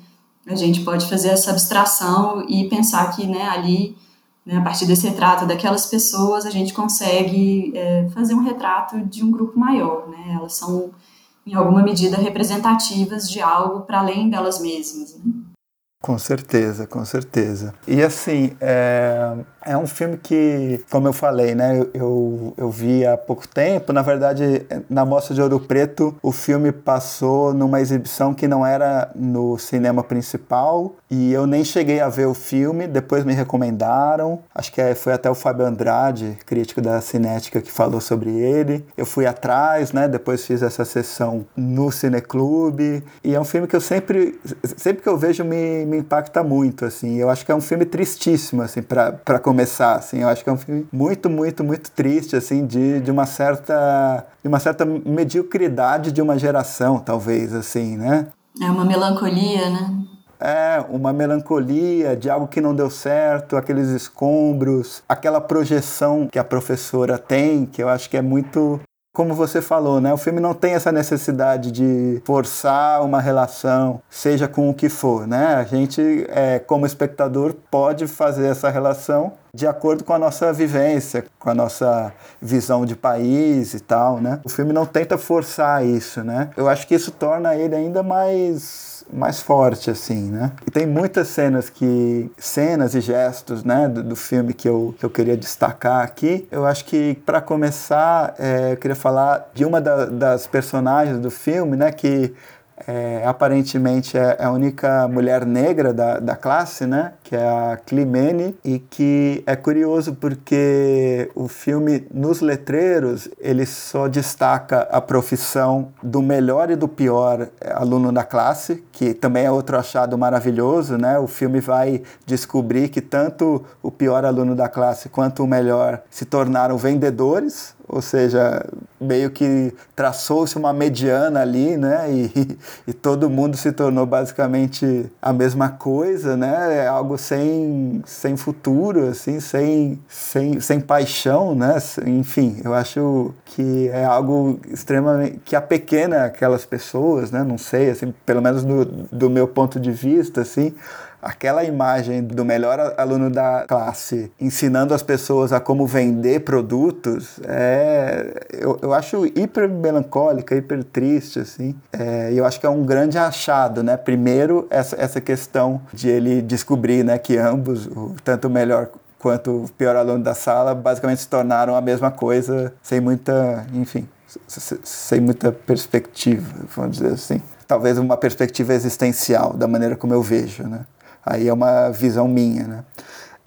Speaker 3: A gente pode fazer essa abstração e pensar que, né, ali, né, a partir desse retrato daquelas pessoas, a gente consegue é, fazer um retrato de um grupo maior, né? Elas são em alguma medida, representativas de algo para além delas mesmas. Né?
Speaker 2: Com certeza, com certeza. E assim, é, é um filme que, como eu falei, né, eu, eu vi há pouco tempo. Na verdade, na Mostra de Ouro Preto, o filme passou numa exibição que não era no cinema principal e eu nem cheguei a ver o filme. Depois me recomendaram. Acho que é, foi até o Fábio Andrade, crítico da Cinética, que falou sobre ele. Eu fui atrás, né? Depois fiz essa sessão no Cineclube. E é um filme que eu sempre, sempre que eu vejo, me, me impacta muito, assim. Eu acho que é um filme tristíssimo, assim, para começar, assim. Eu acho que é um filme muito, muito, muito triste, assim, de, de uma certa de uma certa mediocridade de uma geração, talvez, assim, né?
Speaker 3: É uma melancolia, né?
Speaker 2: É, uma melancolia de algo que não deu certo, aqueles escombros, aquela projeção que a professora tem, que eu acho que é muito como você falou, né? O filme não tem essa necessidade de forçar uma relação, seja com o que for, né? A gente, é, como espectador, pode fazer essa relação de acordo com a nossa vivência, com a nossa visão de país e tal, né? O filme não tenta forçar isso, né? Eu acho que isso torna ele ainda mais mais forte, assim, né? E tem muitas cenas que. cenas e gestos, né, do, do filme que eu, que eu queria destacar aqui. Eu acho que, para começar, é, eu queria falar de uma da, das personagens do filme, né, que é, aparentemente é, é a única mulher negra da, da classe, né? Que é a Climene, e que é curioso porque o filme, nos letreiros, ele só destaca a profissão do melhor e do pior aluno da classe, que também é outro achado maravilhoso, né? O filme vai descobrir que tanto o pior aluno da classe quanto o melhor se tornaram vendedores, ou seja, meio que traçou-se uma mediana ali, né? E, e, todo mundo se tornou basicamente a mesma coisa, né? É algo sem, sem futuro, assim, sem, sem, sem paixão, né? Enfim, eu acho que é algo extremamente que apequena aquelas pessoas, né? Não sei, assim, pelo menos do, do meu ponto de vista, assim aquela imagem do melhor aluno da classe ensinando as pessoas a como vender produtos, é, eu, eu acho hiper melancólica, hiper triste, assim. É, eu acho que é um grande achado, né? Primeiro, essa, essa questão de ele descobrir né, que ambos, tanto o melhor quanto o pior aluno da sala, basicamente se tornaram a mesma coisa, sem muita, enfim, sem muita perspectiva, vamos dizer assim. Talvez uma perspectiva existencial, da maneira como eu vejo, né? Aí é uma visão minha, né?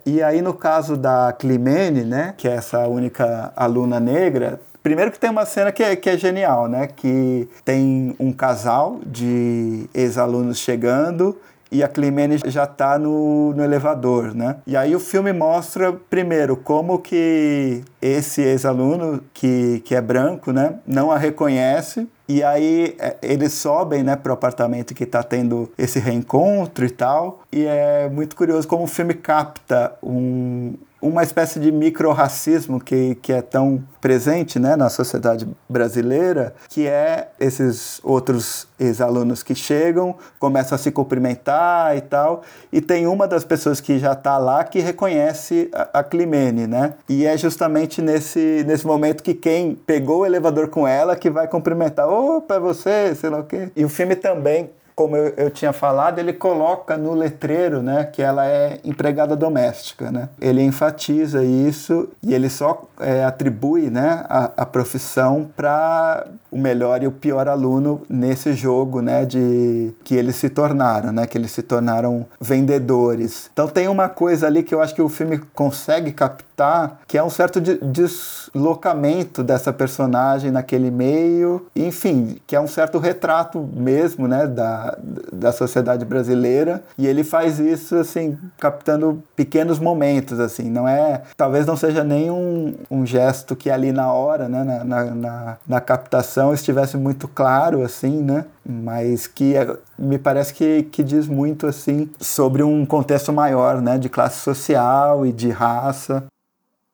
Speaker 2: E aí no caso da Climene, né, que é essa única aluna negra, primeiro que tem uma cena que é, que é genial, né, que tem um casal de ex-alunos chegando e a Climene já está no, no elevador, né? E aí o filme mostra, primeiro, como que esse ex-aluno, que, que é branco, né, não a reconhece, e aí é, eles sobem, né, pro apartamento que está tendo esse reencontro e tal. E é muito curioso como o filme capta um, uma espécie de micro-racismo que, que é tão presente né, na sociedade brasileira, que é esses outros ex-alunos que chegam, começam a se cumprimentar e tal, e tem uma das pessoas que já está lá que reconhece a, a Climene, né? E é justamente nesse, nesse momento que quem pegou o elevador com ela que vai cumprimentar, opa, é você, sei lá o quê. E o filme também como eu, eu, tinha falado, ele coloca no letreiro, né, que ela é empregada doméstica, né? Ele enfatiza isso e ele só é, atribui, né, a, a profissão para o melhor e o pior aluno nesse jogo, né, de que eles se tornaram, né, que eles se tornaram vendedores. Então tem uma coisa ali que eu acho que o filme consegue captar, que é um certo deslocamento dessa personagem naquele meio, enfim, que é um certo retrato mesmo, né, da, da sociedade brasileira, e ele faz isso assim, captando pequenos momentos assim, não é, talvez não seja nem um, um gesto que ali na hora, né, na, na, na, na captação não estivesse muito claro, assim, né? Mas que é, me parece que, que diz muito, assim, sobre um contexto maior, né? De classe social e de raça.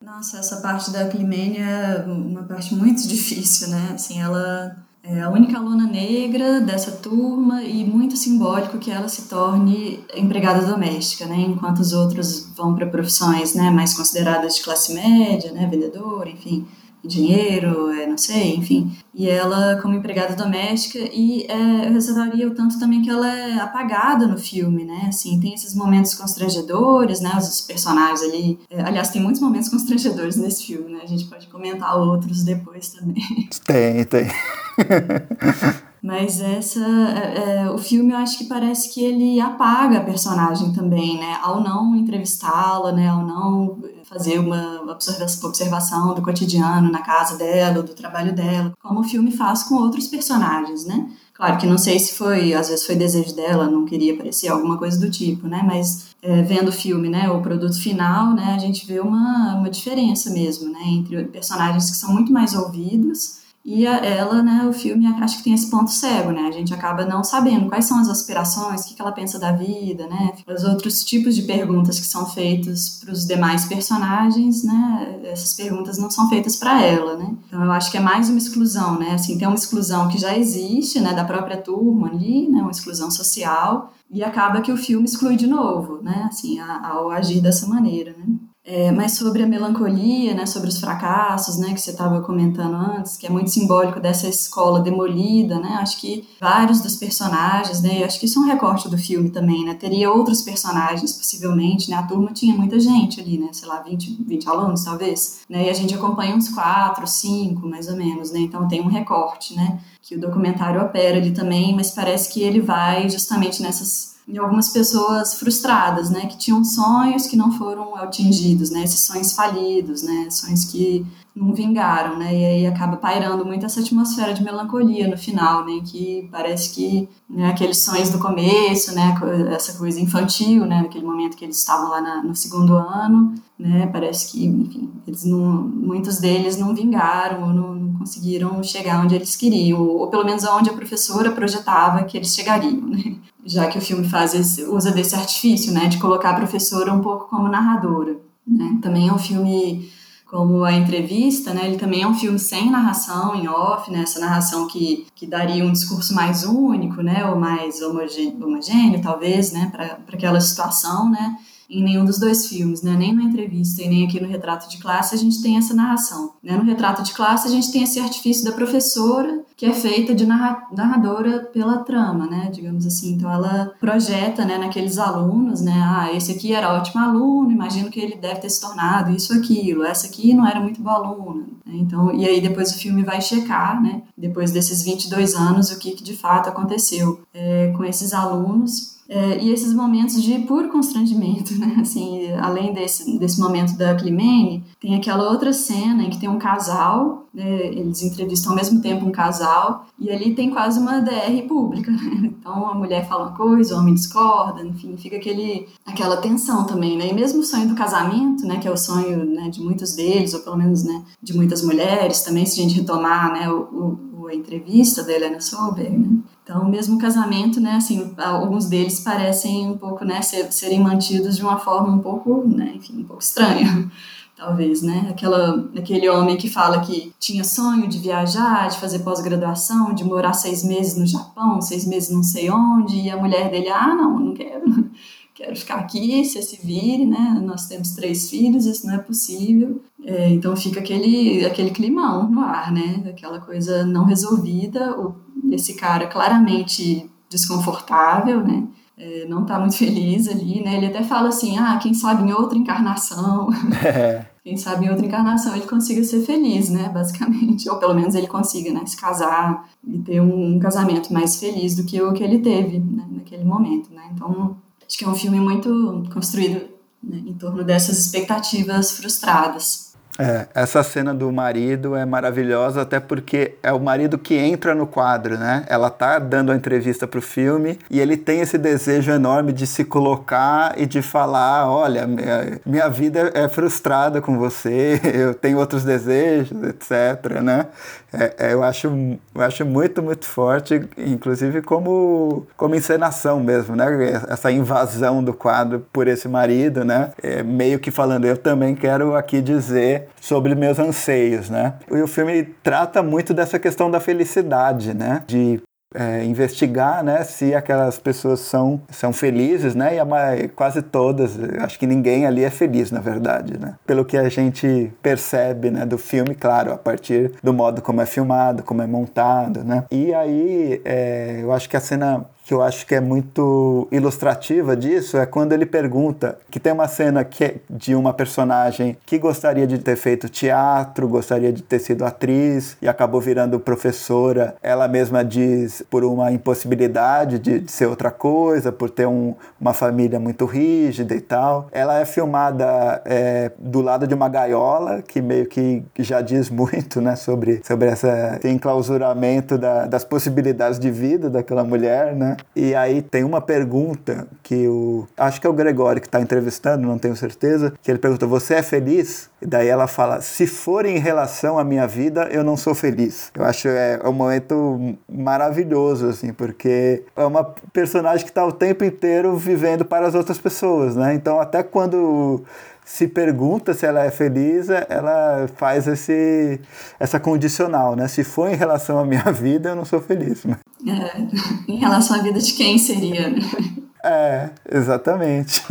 Speaker 3: Nossa, essa parte da Climênia é uma parte muito difícil, né? Assim, ela é a única aluna negra dessa turma e muito simbólico que ela se torne empregada doméstica, né? Enquanto os outros vão para profissões, né, mais consideradas de classe média, né, vendedor, enfim dinheiro, é, não sei, enfim. E ela como empregada doméstica e é, eu ressaltaria o tanto também que ela é apagada no filme, né? Assim, tem esses momentos constrangedores, né? Os personagens ali. É, aliás, tem muitos momentos constrangedores nesse filme, né? A gente pode comentar outros depois também.
Speaker 2: Tem, tem.
Speaker 3: Mas essa, é, é, o filme eu acho que parece que ele apaga a personagem também, né? Ao não entrevistá-la, né? Ao não fazer uma observação do cotidiano na casa dela, do trabalho dela, como o filme faz com outros personagens, né? Claro que não sei se foi, às vezes foi desejo dela, não queria aparecer, alguma coisa do tipo, né? Mas é, vendo o filme, né, o produto final, né, a gente vê uma, uma diferença mesmo, né, entre personagens que são muito mais ouvidos e a, ela, né, o filme acho que tem esse ponto cego, né? A gente acaba não sabendo quais são as aspirações, o que, que ela pensa da vida, né? Os outros tipos de perguntas que são feitos para os demais personagens, né? Essas perguntas não são feitas para ela, né? Então eu acho que é mais uma exclusão, né? Assim, tem uma exclusão que já existe, né, da própria turma ali, né, uma exclusão social, e acaba que o filme exclui de novo, né? Assim, ao agir dessa maneira, né? É, mas sobre a melancolia, né, sobre os fracassos, né, que você estava comentando antes, que é muito simbólico dessa escola demolida, né, acho que vários dos personagens, né, acho que isso é um recorte do filme também, né, teria outros personagens possivelmente, né, a turma tinha muita gente ali, né, sei lá, 20, 20 alunos talvez, né, e a gente acompanha uns quatro, cinco, mais ou menos, né, então tem um recorte, né, que o documentário opera ali também, mas parece que ele vai justamente nessas e algumas pessoas frustradas, né, que tinham sonhos que não foram atingidos, né, esses sonhos falidos, né, sonhos que não vingaram, né, e aí acaba pairando muito essa atmosfera de melancolia no final, né, que parece que né, aqueles sonhos do começo, né, essa coisa infantil, né, naquele momento que eles estavam lá na, no segundo ano, né, parece que, enfim, eles não, muitos deles não vingaram ou não, não conseguiram chegar onde eles queriam, ou, ou pelo menos onde a professora projetava que eles chegariam, né já que o filme faz esse, usa desse artifício, né, de colocar a professora um pouco como narradora. Né? Também é um filme como a entrevista, né, ele também é um filme sem narração, em off, né, essa narração que, que daria um discurso mais único, né, ou mais homogêneo, homogêneo talvez, né, para aquela situação, né, em nenhum dos dois filmes, né? nem na entrevista e nem aqui no Retrato de Classe a gente tem essa narração. Né? No Retrato de Classe a gente tem esse artifício da professora que é feita de narradora pela trama, né? digamos assim. Então ela projeta né, naqueles alunos, né? ah, esse aqui era ótimo aluno, imagino que ele deve ter se tornado isso aquilo, essa aqui não era muito boa aluna. Né? Então, e aí depois o filme vai checar, né? depois desses 22 anos, o que, que de fato aconteceu é, com esses alunos é, e esses momentos de puro constrangimento, né? Assim, além desse, desse momento da Climene, tem aquela outra cena em que tem um casal, né? eles entrevistam ao mesmo tempo um casal, e ali tem quase uma DR pública, né? Então a mulher fala uma coisa, o homem discorda, enfim, fica aquele, aquela tensão também, né? E mesmo o sonho do casamento, né? Que é o sonho né, de muitos deles, ou pelo menos né, de muitas mulheres, também se a gente retomar né, o, o a entrevista da Helena Solberg, né? Então, mesmo casamento, né, assim, alguns deles parecem um pouco, né, ser, serem mantidos de uma forma um pouco, né, enfim, um pouco estranha, talvez, né? Aquela, aquele homem que fala que tinha sonho de viajar, de fazer pós-graduação, de morar seis meses no Japão, seis meses não sei onde, e a mulher dele, ah, não, não quero, quero ficar aqui, você se vire, né? Nós temos três filhos, isso não é possível. É, então fica aquele, aquele climão no ar, né? Aquela coisa não resolvida, o esse cara claramente desconfortável, né? É, não está muito feliz ali, né? Ele até fala assim, ah, quem sabe em outra encarnação, é. quem sabe em outra encarnação ele consiga ser feliz, né? Basicamente, ou pelo menos ele consiga, né? Se casar e ter um, um casamento mais feliz do que o que ele teve né? naquele momento, né? Então, acho que é um filme muito construído né? em torno dessas expectativas frustradas.
Speaker 2: É, essa cena do marido é maravilhosa, até porque é o marido que entra no quadro, né? Ela tá dando a entrevista pro filme e ele tem esse desejo enorme de se colocar e de falar: olha, minha, minha vida é frustrada com você, eu tenho outros desejos, etc, né? É, é, eu, acho, eu acho muito, muito forte, inclusive como, como encenação mesmo, né? Essa invasão do quadro por esse marido, né? É, meio que falando, eu também quero aqui dizer sobre meus anseios, né? E o filme trata muito dessa questão da felicidade, né? De é, investigar né, se aquelas pessoas são, são felizes, né? E a, quase todas, acho que ninguém ali é feliz, na verdade, né? Pelo que a gente percebe né, do filme, claro, a partir do modo como é filmado, como é montado, né? E aí, é, eu acho que a cena que eu acho que é muito ilustrativa disso é quando ele pergunta que tem uma cena que é de uma personagem que gostaria de ter feito teatro, gostaria de ter sido atriz e acabou virando professora. Ela mesma diz por uma impossibilidade de, de ser outra coisa, por ter um, uma família muito rígida e tal. Ela é filmada é, do lado de uma gaiola que meio que já diz muito, né, sobre sobre esse enclausuramento da, das possibilidades de vida daquela mulher, né? E aí tem uma pergunta que o. Acho que é o Gregório que está entrevistando, não tenho certeza. Que ele pergunta: Você é feliz? E daí ela fala: Se for em relação à minha vida, eu não sou feliz. Eu acho é, é um momento maravilhoso, assim, porque é uma personagem que está o tempo inteiro vivendo para as outras pessoas, né? Então, até quando se pergunta se ela é feliz, ela faz esse, essa condicional, né? Se for em relação à minha vida, eu não sou feliz. Né?
Speaker 3: É, em relação à vida de quem seria, né?
Speaker 2: É, exatamente.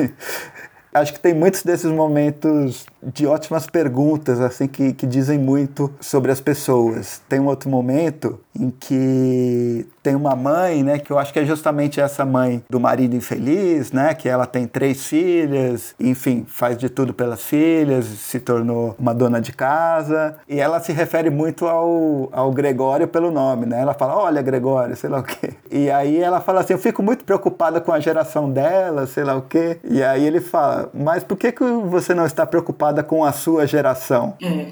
Speaker 2: Acho que tem muitos desses momentos de ótimas perguntas, assim, que, que dizem muito sobre as pessoas. Tem um outro momento em que tem uma mãe, né, que eu acho que é justamente essa mãe do marido infeliz, né, que ela tem três filhas, enfim, faz de tudo pelas filhas, se tornou uma dona de casa, e ela se refere muito ao, ao Gregório pelo nome, né, ela fala, olha Gregório, sei lá o quê. E aí ela fala assim, eu fico muito preocupada com a geração dela, sei lá o quê. E aí ele fala, mas por que, que você não está preocupada com a sua geração? É.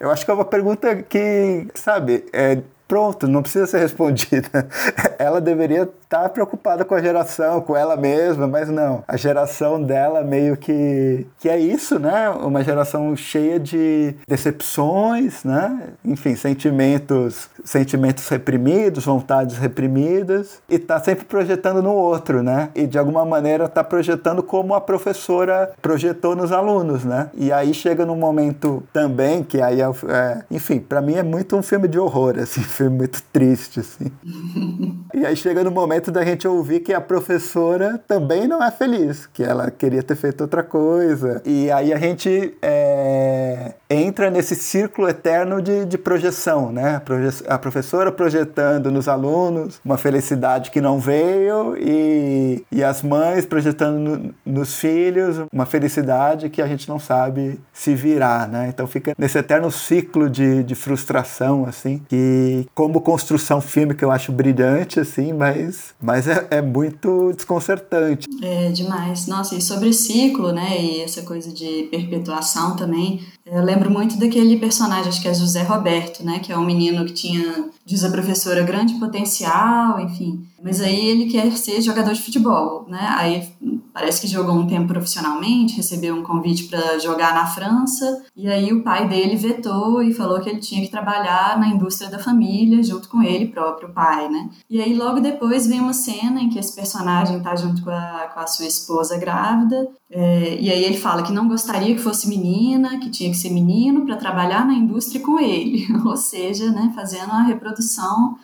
Speaker 2: Eu acho que é uma pergunta que, sabe, é, pronto, não precisa ser respondida. Ela deveria tá preocupada com a geração, com ela mesma, mas não. A geração dela meio que que é isso, né? Uma geração cheia de decepções, né? Enfim, sentimentos, sentimentos reprimidos, vontades reprimidas e tá sempre projetando no outro, né? E de alguma maneira tá projetando como a professora projetou nos alunos, né? E aí chega num momento também que aí é, é enfim, para mim é muito um filme de horror, assim, um filme muito triste, assim. e aí chega no momento da gente ouvir que a professora também não é feliz, que ela queria ter feito outra coisa. E aí a gente é, entra nesse círculo eterno de, de projeção, né? A professora projetando nos alunos uma felicidade que não veio e, e as mães projetando no, nos filhos uma felicidade que a gente não sabe se virar, né? Então fica nesse eterno ciclo de, de frustração, assim, que como construção fílmica eu acho brilhante, assim, mas, mas é, é muito desconcertante.
Speaker 3: É demais. Nossa, e sobre ciclo, né, e essa coisa de perpetuação também, eu lembro muito daquele personagem, acho que é José Roberto, né? Que é um menino que tinha, diz a professora, grande potencial, enfim. Mas aí ele quer ser jogador de futebol, né? Aí parece que jogou um tempo profissionalmente, recebeu um convite para jogar na França, e aí o pai dele vetou e falou que ele tinha que trabalhar na indústria da família junto com ele próprio, o pai, né? E aí logo depois vem uma cena em que esse personagem tá junto com a, com a sua esposa grávida, é, e aí ele fala que não gostaria que fosse menina, que tinha que ser menino para trabalhar na indústria com ele, ou seja, né, fazendo a reprodução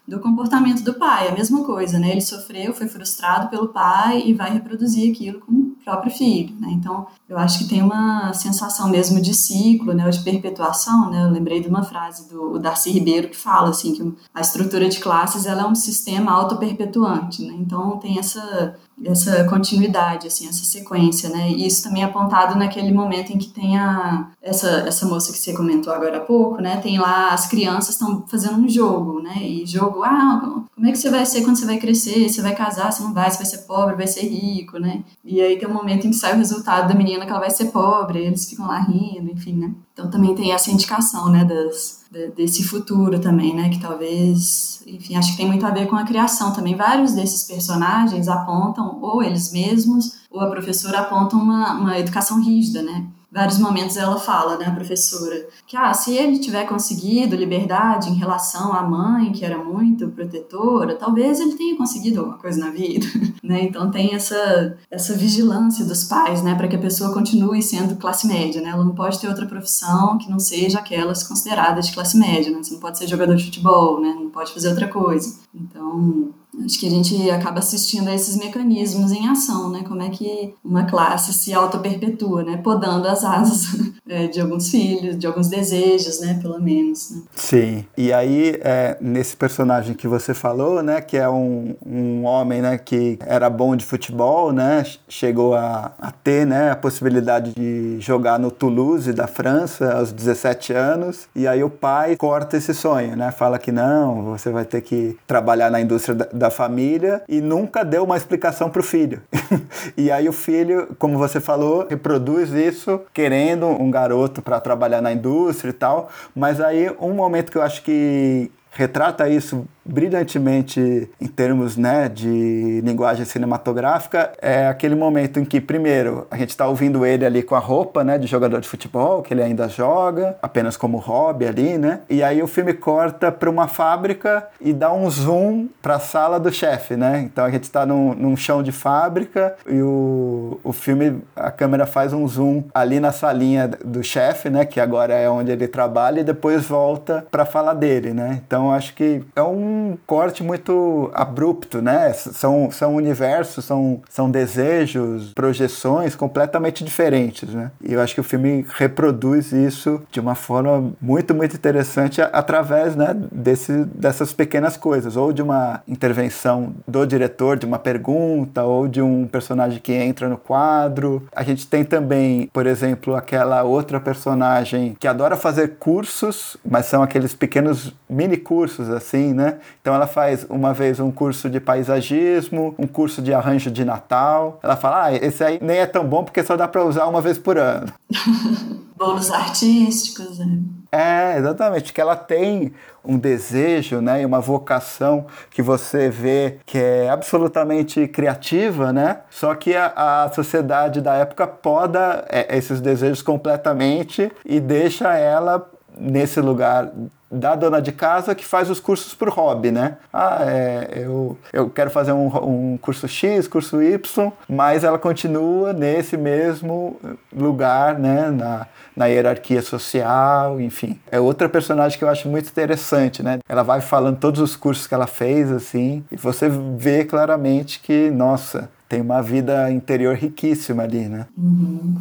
Speaker 3: do comportamento do pai, a mesma coisa, né? Ele sofreu, foi frustrado pelo pai e vai reproduzir aquilo com o próprio filho, né? Então, eu acho que tem uma sensação mesmo de ciclo, né, de perpetuação, né? Eu lembrei de uma frase do Darcy Ribeiro que fala assim que a estrutura de classes ela é um sistema autoperpetuante, né? Então tem essa essa continuidade, assim, essa sequência, né? E isso também é apontado naquele momento em que tem a, essa, essa moça que você comentou agora há pouco, né? Tem lá, as crianças estão fazendo um jogo, né? E jogo, ah, como é que você vai ser quando você vai crescer? Você vai casar, você não vai, você vai ser pobre, vai ser rico, né? E aí tem um momento em que sai o resultado da menina que ela vai ser pobre, eles ficam lá rindo, enfim, né? Então também tem essa indicação, né, das, desse futuro também, né, que talvez, enfim, acho que tem muito a ver com a criação também. Vários desses personagens apontam, ou eles mesmos, ou a professora apontam uma, uma educação rígida, né, vários momentos ela fala, né, a professora, que ah, se ele tiver conseguido liberdade em relação à mãe, que era muito protetora, talvez ele tenha conseguido alguma coisa na vida, né? Então tem essa essa vigilância dos pais, né, para que a pessoa continue sendo classe média, né? Ela não pode ter outra profissão que não seja aquelas consideradas de classe média, né? Você não pode ser jogador de futebol, né? Não pode fazer outra coisa. Então, Acho que a gente acaba assistindo a esses mecanismos em ação, né? Como é que uma classe se auto-perpetua, né? Podando as asas é, de alguns filhos, de alguns desejos, né? Pelo menos. Né?
Speaker 2: Sim. E aí, é, nesse personagem que você falou, né? Que é um, um homem, né? Que era bom de futebol, né? Chegou a, a ter, né? A possibilidade de jogar no Toulouse da França aos 17 anos. E aí o pai corta esse sonho, né? Fala que não, você vai ter que trabalhar na indústria da, da família e nunca deu uma explicação para o filho. e aí o filho, como você falou, reproduz isso querendo um garoto para trabalhar na indústria e tal. Mas aí um momento que eu acho que retrata isso brilhantemente em termos né, de linguagem cinematográfica é aquele momento em que, primeiro, a gente está ouvindo ele ali com a roupa né, de jogador de futebol, que ele ainda joga, apenas como hobby ali, né? E aí o filme corta para uma fábrica e dá um zoom para a sala do chefe, né? Então a gente está num, num chão de fábrica e o, o filme, a câmera faz um zoom ali na salinha do chefe, né? Que agora é onde ele trabalha e depois volta para falar dele, né? Então acho que é um corte muito abrupto, né? São, são universos, são, são desejos, projeções completamente diferentes, né? E eu acho que o filme reproduz isso de uma forma muito, muito interessante através né, desse, dessas pequenas coisas, ou de uma intervenção do diretor, de uma pergunta, ou de um personagem que entra no quadro. A gente tem também, por exemplo, aquela outra personagem que adora fazer cursos, mas são aqueles pequenos mini cursos, assim, né? Então ela faz uma vez um curso de paisagismo, um curso de arranjo de Natal. Ela fala: ah, esse aí nem é tão bom porque só dá para usar uma vez por ano.
Speaker 3: Bolos artísticos, né?
Speaker 2: É, exatamente, que ela tem um desejo, né, e uma vocação que você vê que é absolutamente criativa, né? Só que a, a sociedade da época poda é, esses desejos completamente e deixa ela nesse lugar da dona de casa que faz os cursos por hobby, né? Ah, é, eu, eu quero fazer um, um curso X, curso Y, mas ela continua nesse mesmo lugar, né? Na, na hierarquia social, enfim. É outra personagem que eu acho muito interessante, né? Ela vai falando todos os cursos que ela fez, assim, e você vê claramente que, nossa, tem uma vida interior riquíssima ali, né?
Speaker 3: Uhum.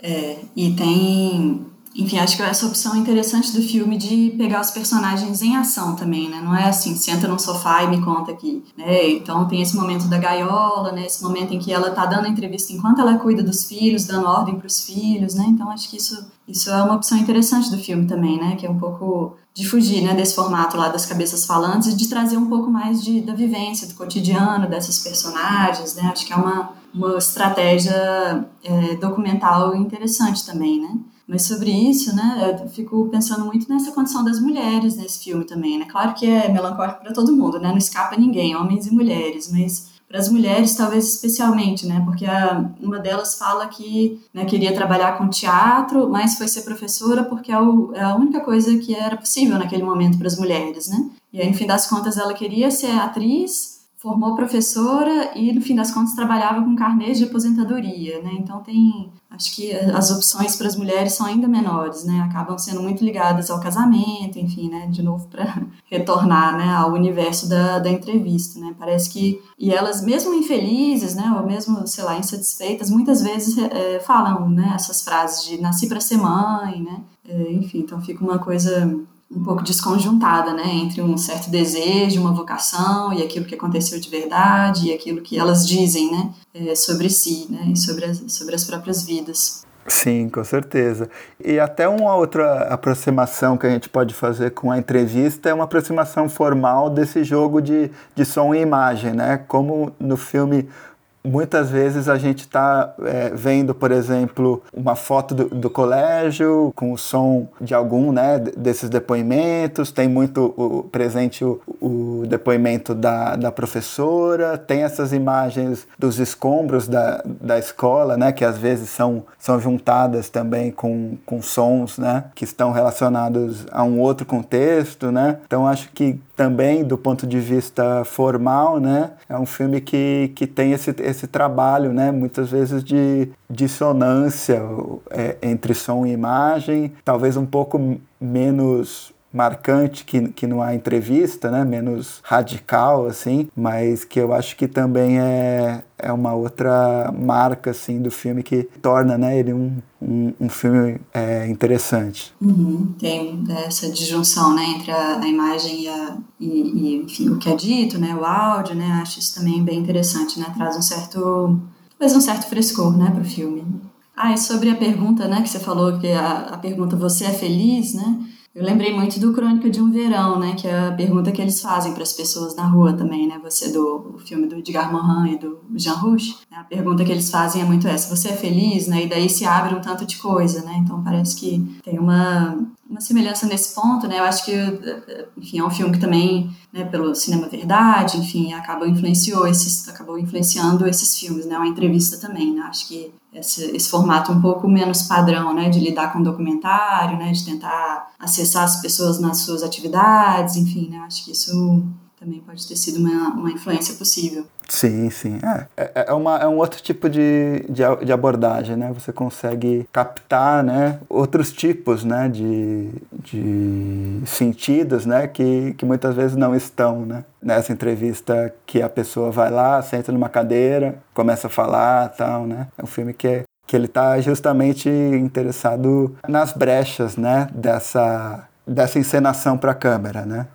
Speaker 3: É, e tem enfim, acho que essa opção é interessante do filme de pegar os personagens em ação também, né? Não é assim, senta num sofá e me conta aqui, né? Então tem esse momento da gaiola, né? Esse momento em que ela tá dando entrevista enquanto ela cuida dos filhos, dando ordem para os filhos, né? Então acho que isso, isso é uma opção interessante do filme também, né? Que é um pouco de fugir, né? Desse formato lá das cabeças falantes e de trazer um pouco mais de, da vivência, do cotidiano dessas personagens, né? Acho que é uma, uma estratégia é, documental interessante também, né? Mas sobre isso, né, eu fico pensando muito nessa condição das mulheres nesse filme também, né? Claro que é melancólico para todo mundo, né? Não escapa ninguém, homens e mulheres, mas para as mulheres talvez especialmente, né? Porque a, uma delas fala que né, queria trabalhar com teatro, mas foi ser professora porque é, o, é a única coisa que era possível naquele momento para as mulheres, né? E aí, no fim das contas, ela queria ser atriz formou professora e no fim das contas trabalhava com carnês de aposentadoria, né? Então tem, acho que as opções para as mulheres são ainda menores, né? Acabam sendo muito ligadas ao casamento, enfim, né? De novo para retornar, né? Ao universo da, da entrevista, né? Parece que e elas mesmo infelizes, né? Ou mesmo sei lá insatisfeitas, muitas vezes é, falam, né? Essas frases de nasci para ser mãe, né? É, enfim, então fica uma coisa um pouco desconjuntada, né, entre um certo desejo, uma vocação e aquilo que aconteceu de verdade e aquilo que elas dizem, né, é, sobre si, né, e sobre as, sobre as próprias vidas.
Speaker 2: Sim, com certeza. E até uma outra aproximação que a gente pode fazer com a entrevista é uma aproximação formal desse jogo de, de som e imagem, né? Como no filme Muitas vezes a gente está é, vendo, por exemplo, uma foto do, do, colégio com o som de algum né, desses depoimentos, tem muito o, presente o, o depoimento da, da professora, tem essas imagens dos escombros da, da escola, né, que às vezes são, são juntadas também com, com sons né, que estão relacionados a um outro contexto. Né? Então acho que também do ponto de vista formal, né, é um filme que, que tem esse, esse trabalho, né, muitas vezes de dissonância é, entre som e imagem, talvez um pouco menos marcante que, que não há entrevista, né? menos radical, assim, mas que eu acho que também é, é uma outra marca assim, do filme que torna né, ele um, um, um filme é, interessante.
Speaker 3: Uhum, tem essa disjunção né, entre a, a imagem e, a, e, e, enfim, o que é dito, né, o áudio, né, acho isso também bem interessante, né, traz um certo, talvez um certo frescor né, para o filme. Ah, e sobre a pergunta né, que você falou, que a, a pergunta você é feliz, né? Eu lembrei muito do Crônica de um Verão, né? Que é a pergunta que eles fazem para as pessoas na rua também, né? Você do filme do Edgar Morin e do Jean Rouge. Né? A pergunta que eles fazem é muito essa: você é feliz, né? E daí se abre um tanto de coisa, né? Então parece que tem uma uma semelhança nesse ponto, né? Eu acho que, enfim, é um filme que também, né, pelo cinema verdade, enfim, acabou influenciou esses, acabou influenciando esses filmes, né? Uma entrevista também, né? Acho que esse, esse formato um pouco menos padrão, né, de lidar com documentário, né, de tentar acessar as pessoas nas suas atividades, enfim, né? Acho que isso também pode ter sido uma, uma influência possível.
Speaker 2: Sim, sim. É, é, é, uma, é um outro tipo de, de, de, abordagem, né? Você consegue captar né, outros tipos né, de, de sentidos né, que, que muitas vezes não estão né? nessa entrevista que a pessoa vai lá, senta numa cadeira, começa a falar tal, né? É um filme que é, que ele está justamente interessado nas brechas né, dessa, dessa encenação para a câmera, né?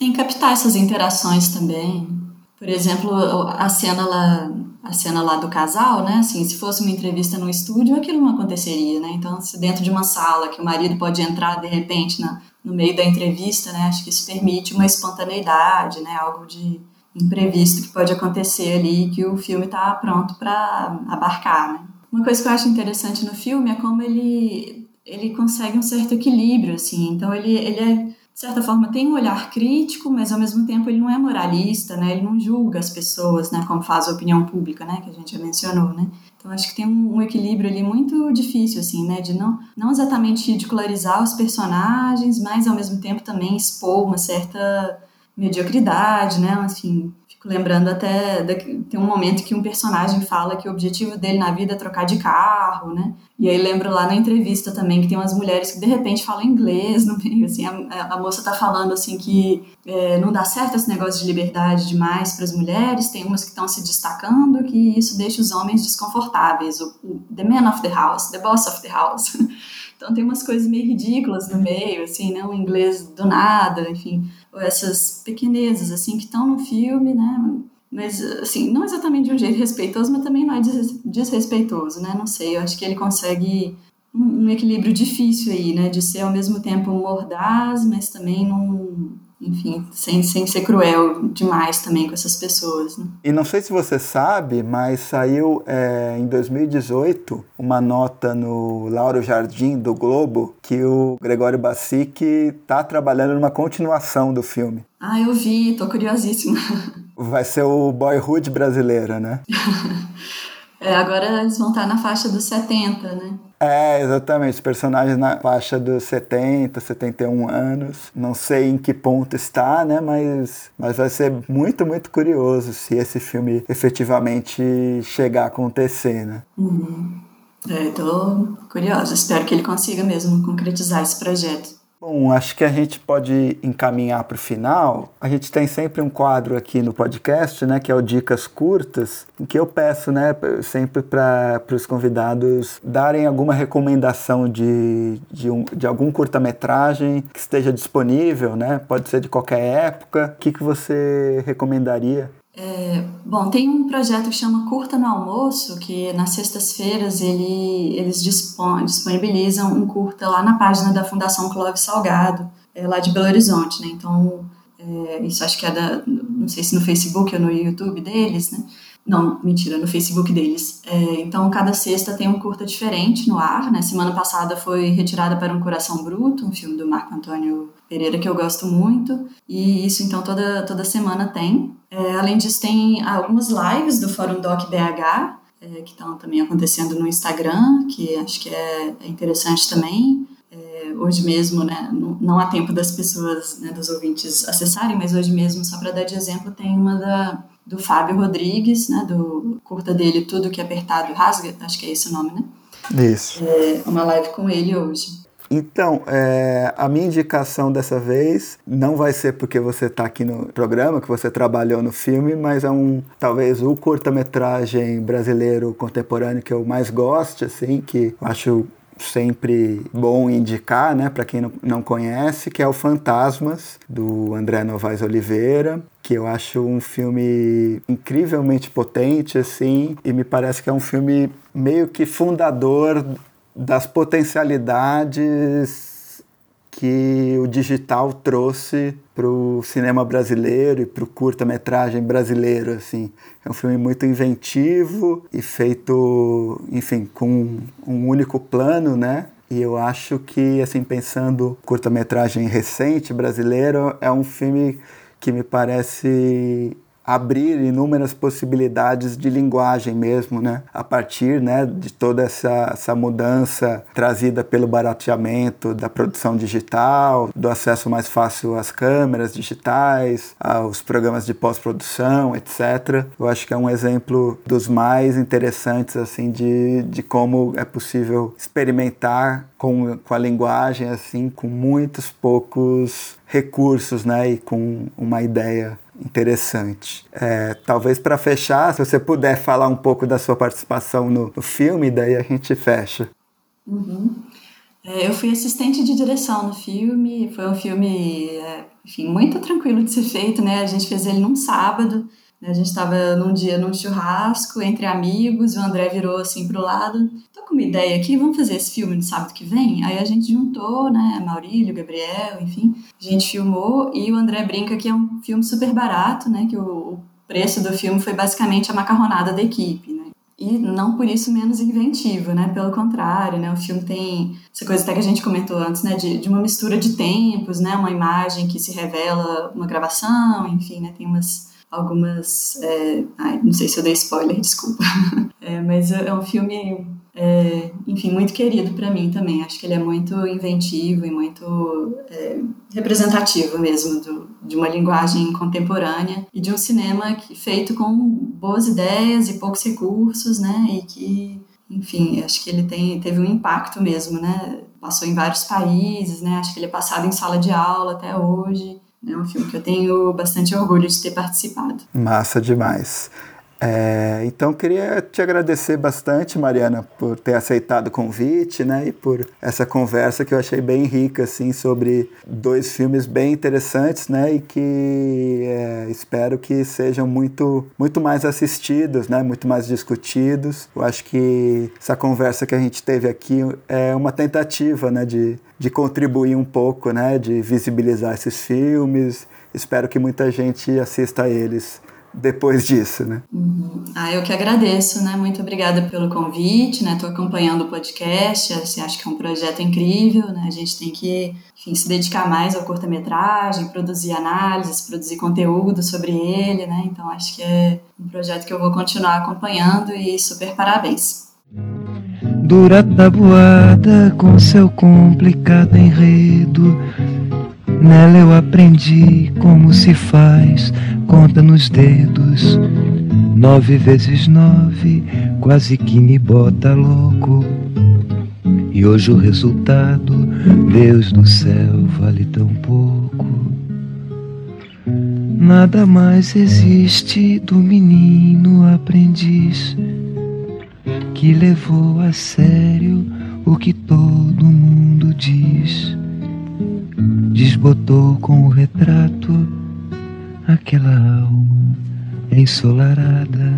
Speaker 3: Em captar essas interações também. Por exemplo, a cena lá, a cena lá do casal, né? Assim, se fosse uma entrevista no estúdio, aquilo não aconteceria, né? Então, se dentro de uma sala que o marido pode entrar de repente na, no meio da entrevista, né? Acho que isso permite uma espontaneidade, né? Algo de imprevisto que pode acontecer ali que o filme está pronto para abarcar, né? Uma coisa que eu acho interessante no filme é como ele ele consegue um certo equilíbrio, assim. Então ele, ele é, de certa forma, tem um olhar crítico, mas ao mesmo tempo ele não é moralista, né? Ele não julga as pessoas, né? Como faz a opinião pública, né? Que a gente já mencionou, né? Então acho que tem um, um equilíbrio ali muito difícil, assim, né? De não, não exatamente ridicularizar os personagens, mas ao mesmo tempo também expor uma certa mediocridade, né? Assim, fico lembrando até tem um momento que um personagem fala que o objetivo dele na vida é trocar de carro, né? E aí lembro lá na entrevista também que tem umas mulheres que de repente falam inglês no meio, assim, a, a moça tá falando assim que é, não dá certo esse negócio de liberdade demais para as mulheres, tem umas que estão se destacando que isso deixa os homens desconfortáveis, o, o the man of the house, the boss of the house. Então tem umas coisas meio ridículas no meio, assim, né? Inglês do nada, enfim, essas pequenezas, assim, que estão no filme, né? Mas, assim, não exatamente de um jeito respeitoso, mas também não é desrespeitoso, né? Não sei, eu acho que ele consegue um, um equilíbrio difícil aí, né? De ser ao mesmo tempo mordaz, mas também não enfim, sem, sem ser cruel demais também com essas pessoas. Né?
Speaker 2: E não sei se você sabe, mas saiu é, em 2018 uma nota no Lauro Jardim do Globo que o Gregório Bassic está trabalhando numa continuação do filme.
Speaker 3: Ah, eu vi, tô curiosíssima.
Speaker 2: Vai ser o Boyhood brasileiro, né?
Speaker 3: é, agora eles vão estar na faixa dos 70, né?
Speaker 2: É, exatamente. Os personagens na faixa dos 70, 71 anos. Não sei em que ponto está, né? Mas, mas vai ser muito, muito curioso se esse filme efetivamente chegar a acontecer, né?
Speaker 3: Uhum. É, tô curiosa. Espero que ele consiga mesmo concretizar esse projeto.
Speaker 2: Bom, acho que a gente pode encaminhar para o final. A gente tem sempre um quadro aqui no podcast, né, que é o Dicas Curtas, em que eu peço, né, sempre para os convidados darem alguma recomendação de, de, um, de algum curta-metragem que esteja disponível, né, pode ser de qualquer época. O que, que você recomendaria?
Speaker 3: É, bom, tem um projeto que chama Curta no Almoço, que nas sextas-feiras ele, eles disponibilizam um curta lá na página da Fundação Clóvis Salgado, é, lá de Belo Horizonte, né? Então, é, isso acho que é da, não sei se no Facebook ou no YouTube deles, né? Não, mentira, no Facebook deles. É, então, cada sexta tem um curta diferente no ar, né? Semana passada foi Retirada para um Coração Bruto, um filme do Marco Antônio Pereira que eu gosto muito, e isso então toda, toda semana tem. É, além disso, tem algumas lives do Fórum Doc BH, é, que estão também acontecendo no Instagram, que acho que é, é interessante também. É, hoje mesmo, né, não, não, há tempo das pessoas, né, dos ouvintes acessarem, mas hoje mesmo, só para dar de exemplo, tem uma da, do Fábio Rodrigues, né, do curta dele Tudo que é Apertado Rasga, acho que é esse o nome, né?
Speaker 2: Isso.
Speaker 3: É, uma live com ele hoje.
Speaker 2: Então, é, a minha indicação dessa vez não vai ser porque você está aqui no programa, que você trabalhou no filme, mas é um talvez o curta-metragem brasileiro contemporâneo que eu mais gosto, assim, que eu acho sempre bom indicar, né, para quem não, não conhece, que é o Fantasmas do André Novaes Oliveira, que eu acho um filme incrivelmente potente assim, e me parece que é um filme meio que fundador das potencialidades que o digital trouxe para o cinema brasileiro e para o curta-metragem brasileiro, assim. É um filme muito inventivo e feito, enfim, com um único plano, né? E eu acho que, assim, pensando curta-metragem recente brasileiro, é um filme que me parece abrir inúmeras possibilidades de linguagem mesmo, né? A partir, né, de toda essa, essa mudança trazida pelo barateamento da produção digital, do acesso mais fácil às câmeras digitais, aos programas de pós-produção, etc. Eu acho que é um exemplo dos mais interessantes, assim, de, de como é possível experimentar com, com a linguagem, assim, com muitos poucos recursos, né, e com uma ideia interessante. É, talvez para fechar, se você puder falar um pouco da sua participação no, no filme, daí a gente fecha.
Speaker 3: Uhum. É, eu fui assistente de direção no filme, foi um filme, é, enfim, muito tranquilo de ser feito, né? A gente fez ele num sábado? A gente estava num dia num churrasco entre amigos, o André virou assim pro lado, tô com uma ideia aqui, vamos fazer esse filme no sábado que vem? Aí a gente juntou, né, Maurílio, Gabriel, enfim, a gente filmou e o André brinca que é um filme super barato, né, que o, o preço do filme foi basicamente a macarronada da equipe, né? e não por isso menos inventivo, né? Pelo contrário, né? O filme tem essa coisa até que a gente comentou antes, né? De, de uma mistura de tempos, né? Uma imagem que se revela uma gravação, enfim, né? Tem umas algumas. É... Ai, não sei se eu dei spoiler, desculpa. É, mas é um filme, é, enfim, muito querido para mim também. Acho que ele é muito inventivo e muito é, representativo mesmo do, de uma linguagem contemporânea e de um cinema que, feito com boas ideias e poucos recursos, né? E que, enfim, acho que ele tem, teve um impacto mesmo, né? Passou em vários países, né? Acho que ele é passado em sala de aula até hoje. É um filme que eu tenho bastante orgulho de ter participado.
Speaker 2: Massa demais. É, então queria te agradecer bastante, Mariana, por ter aceitado o convite, né, e por essa conversa que eu achei bem rica, assim, sobre dois filmes bem interessantes, né, e que é, espero que sejam muito, muito mais assistidos, né, muito mais discutidos. Eu acho que essa conversa que a gente teve aqui é uma tentativa, né, de, de contribuir um pouco, né, de visibilizar esses filmes. Espero que muita gente assista a eles depois disso, né?
Speaker 3: Uhum. Ah, eu que agradeço, né? Muito obrigada pelo convite, né? Estou acompanhando o podcast, assim, acho que é um projeto incrível, né? A gente tem que, enfim, se dedicar mais ao curta-metragem, produzir análises, produzir conteúdo sobre ele, né? Então acho que é um projeto que eu vou continuar acompanhando e super parabéns.
Speaker 1: Dura tabuada com seu complicado enredo Nela eu aprendi como se faz conta nos dedos. Nove vezes nove, quase que me bota louco. E hoje o resultado, Deus do céu, vale tão pouco. Nada mais existe do menino aprendiz que levou a sério o que todo mundo diz desbotou com o retrato aquela alma ensolarada.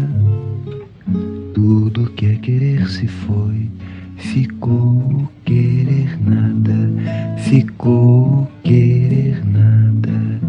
Speaker 1: Tudo que é querer se foi, ficou querer nada, ficou querer nada.